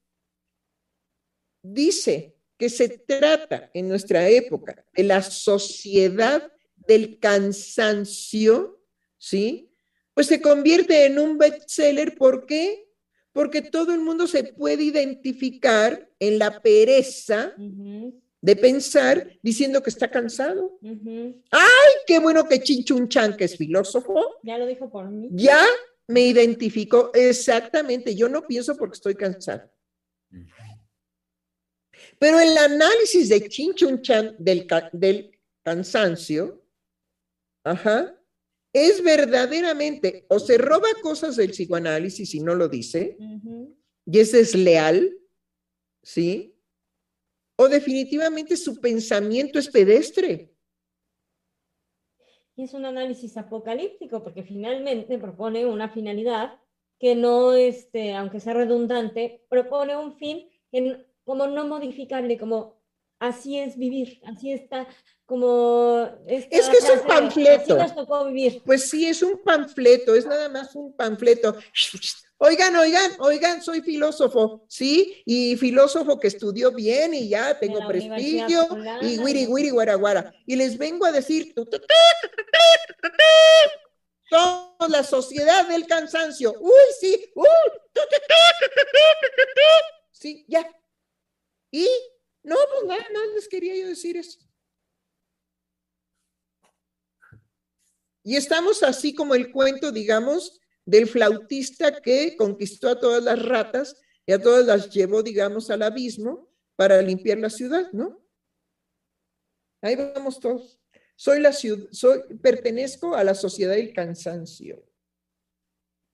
dice que se trata en nuestra época de la sociedad del cansancio, ¿sí? Pues se convierte en un bestseller. ¿Por qué? Porque todo el mundo se puede identificar en la pereza de pensar diciendo que está cansado. ¡Ay, qué bueno que Chinchun Chan, que es filósofo! Ya lo dijo por mí. Ya me identificó exactamente. Yo no pienso porque estoy cansado. Pero el análisis de Chinchun Chan del, del cansancio, ajá, es verdaderamente o se roba cosas del psicoanálisis y no lo dice, y es desleal, ¿sí? O definitivamente su pensamiento es pedestre. Y es un análisis apocalíptico porque finalmente propone una finalidad que no, este, aunque sea redundante, propone un fin en, como no modificarle, como así es vivir, así está como... Es que es un panfleto. Pues sí, es un panfleto, es nada más un panfleto. Oigan, oigan, oigan, soy filósofo, ¿sí? Y filósofo que estudió bien y ya tengo prestigio y guiri, guiri, guara, Y les vengo a decir, somos la sociedad del cansancio. Uy, sí, uy, sí, ya. Y no, pues nada más les quería yo decir eso. Y estamos así como el cuento, digamos, del flautista que conquistó a todas las ratas y a todas las llevó, digamos, al abismo, para limpiar la ciudad, ¿no? Ahí vamos todos. Soy la ciudad, soy, pertenezco a la sociedad del cansancio.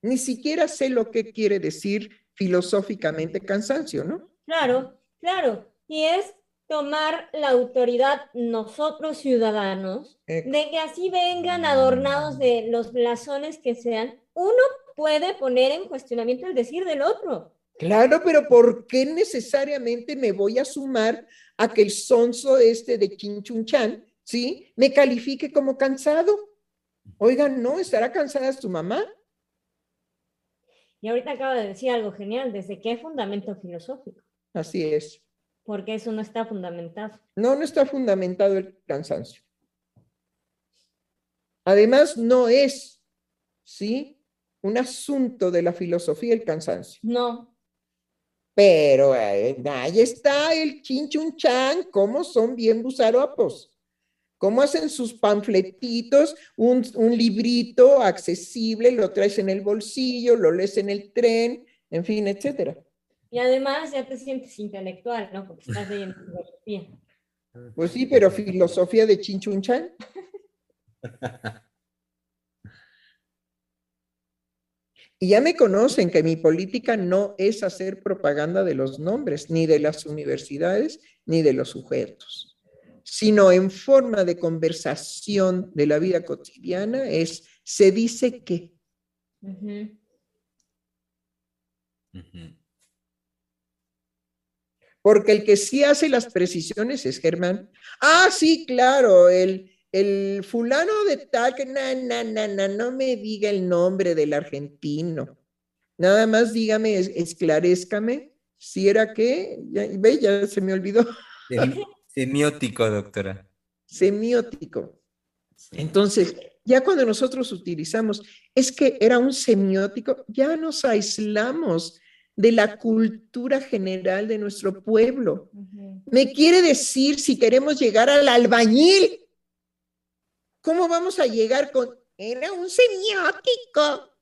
Ni siquiera sé lo que quiere decir filosóficamente cansancio, ¿no? Claro, claro. Y es tomar la autoridad nosotros ciudadanos, de que así vengan adornados de los blasones que sean, uno puede poner en cuestionamiento el decir del otro. Claro, pero ¿por qué necesariamente me voy a sumar a que el sonso este de Chinchunchan, ¿sí? Me califique como cansado. Oigan, no, ¿estará cansada su mamá? Y ahorita acaba de decir algo genial, ¿desde qué fundamento filosófico? Así es. Porque eso no está fundamentado. No, no está fundamentado el cansancio. Además, no es, ¿sí? Un asunto de la filosofía el cansancio. No. Pero eh, ahí está el chinchunchan, cómo son bien buzaropos cómo hacen sus panfletitos, un, un, librito accesible, lo traes en el bolsillo, lo lees en el tren, en fin, etcétera. Y además ya te sientes intelectual, ¿no? Porque estás leyendo filosofía. Pues sí, pero filosofía de chinchunchan. Y ya me conocen que mi política no es hacer propaganda de los nombres, ni de las universidades, ni de los sujetos, sino en forma de conversación de la vida cotidiana es, se dice que. Porque el que sí hace las precisiones es Germán. Ah, sí, claro, el, el fulano de tal, que na, na, na, na, no me diga el nombre del argentino. Nada más dígame, esclarezcame si era que, ya, ve, ya se me olvidó. Semiótico, doctora. Semiótico. Entonces, ya cuando nosotros utilizamos, es que era un semiótico, ya nos aislamos de la cultura general de nuestro pueblo. Me quiere decir si queremos llegar al albañil, ¿Cómo vamos a llegar con... Era un semiótico.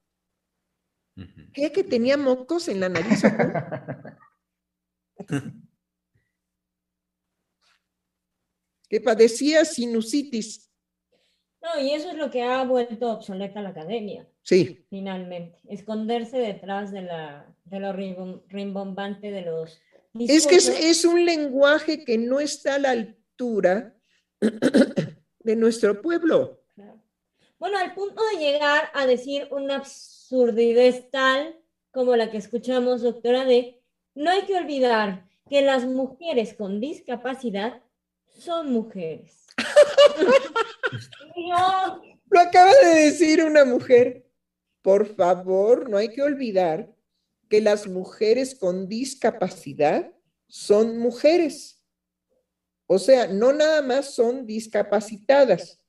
¿Qué? Que tenía mocos en la nariz. [LAUGHS] que padecía sinusitis. No, y eso es lo que ha vuelto obsoleta la academia. Sí. Finalmente. Esconderse detrás de, la, de lo rimbombante de los... Es que es, es un lenguaje que no está a la altura [COUGHS] de nuestro pueblo. Bueno, al punto de llegar a decir una absurdidad tal como la que escuchamos, doctora, de no hay que olvidar que las mujeres con discapacidad son mujeres. [LAUGHS] Lo acaba de decir una mujer. Por favor, no hay que olvidar que las mujeres con discapacidad son mujeres. O sea, no nada más son discapacitadas,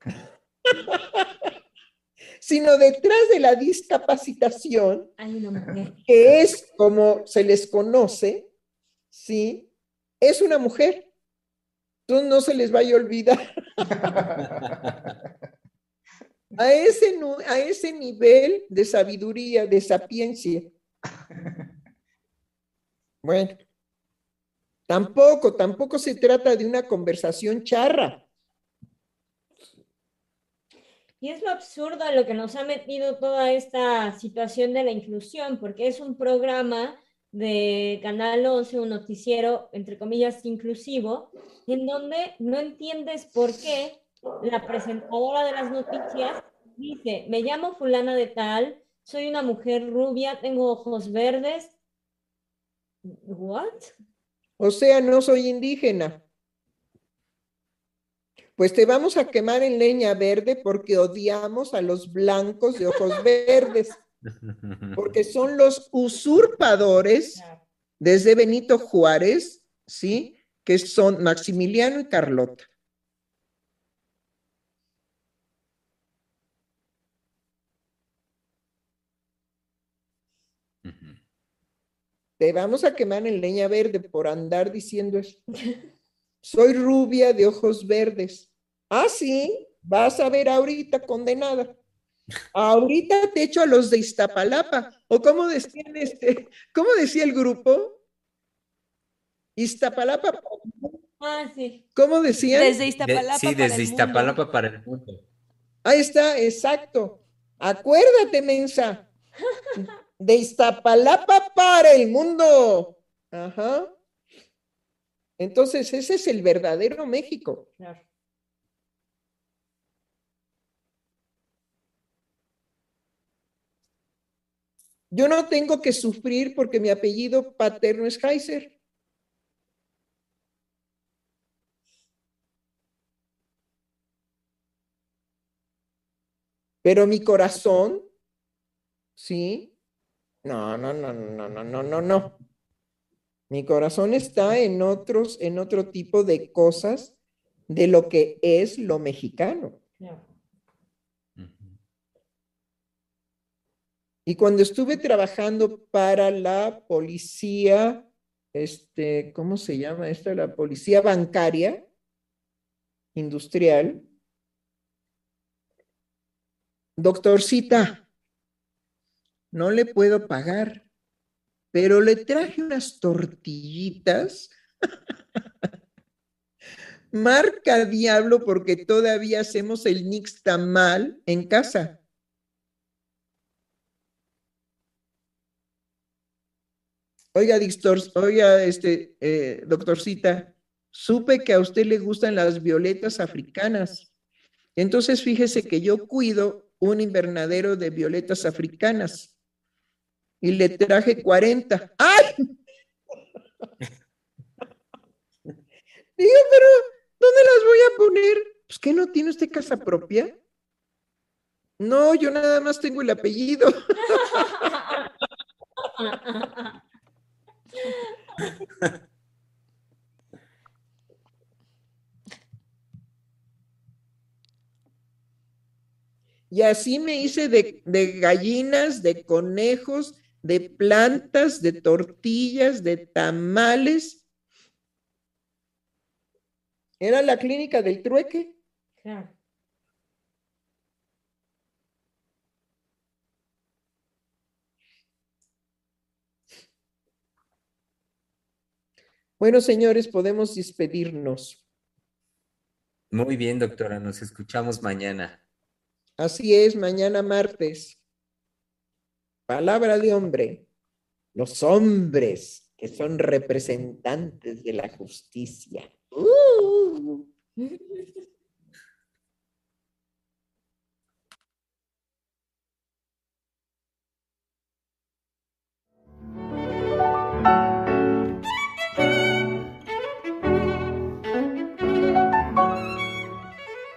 [LAUGHS] sino detrás de la discapacitación, que es como se les conoce, ¿sí? Es una mujer. Entonces no se les vaya a olvidar. [LAUGHS] a, ese, a ese nivel de sabiduría, de sapiencia. Bueno. Tampoco, tampoco se trata de una conversación charra. Y es lo absurdo a lo que nos ha metido toda esta situación de la inclusión, porque es un programa de Canal 11, un noticiero, entre comillas, inclusivo, en donde no entiendes por qué la presentadora de las noticias dice, me llamo fulana de tal, soy una mujer rubia, tengo ojos verdes. ¿What? O sea, no soy indígena. Pues te vamos a quemar en leña verde porque odiamos a los blancos de ojos verdes, porque son los usurpadores desde Benito Juárez, ¿sí? Que son Maximiliano y Carlota. te vamos a quemar en leña verde por andar diciendo eso. Soy rubia de ojos verdes. Ah, sí, vas a ver ahorita condenada. Ahorita te echo a los de Iztapalapa. O cómo decían este, ¿cómo decía el grupo? Iztapalapa. Ah, sí. ¿Cómo decían? Desde De- Iztapalapa. sí, desde para el mundo. Ahí está, exacto. Acuérdate, mensa. [LAUGHS] De Iztapalapa para el mundo. Ajá. Entonces, ese es el verdadero México. Claro. Yo no tengo que sufrir porque mi apellido paterno es Kaiser. Pero mi corazón, sí. No, no, no, no, no, no, no, no. Mi corazón está en otros, en otro tipo de cosas de lo que es lo mexicano. Y cuando estuve trabajando para la policía, este, ¿cómo se llama esto? La policía bancaria industrial. Doctorcita, no le puedo pagar, pero le traje unas tortillitas. [LAUGHS] Marca diablo porque todavía hacemos el nixtamal en casa. Oiga, oiga, este, eh, doctorcita, supe que a usted le gustan las violetas africanas. Entonces, fíjese que yo cuido un invernadero de violetas africanas y le traje 40. ¡Ay! [LAUGHS] Digo, pero ¿dónde las voy a poner? Pues que no tiene usted casa propia. No, yo nada más tengo el apellido. [LAUGHS] Y así me hice de, de gallinas, de conejos, de plantas, de tortillas, de tamales. Era la clínica del trueque. Bueno, señores, podemos despedirnos. Muy bien, doctora, nos escuchamos mañana. Así es, mañana martes. Palabra de hombre. Los hombres que son representantes de la justicia. Uh.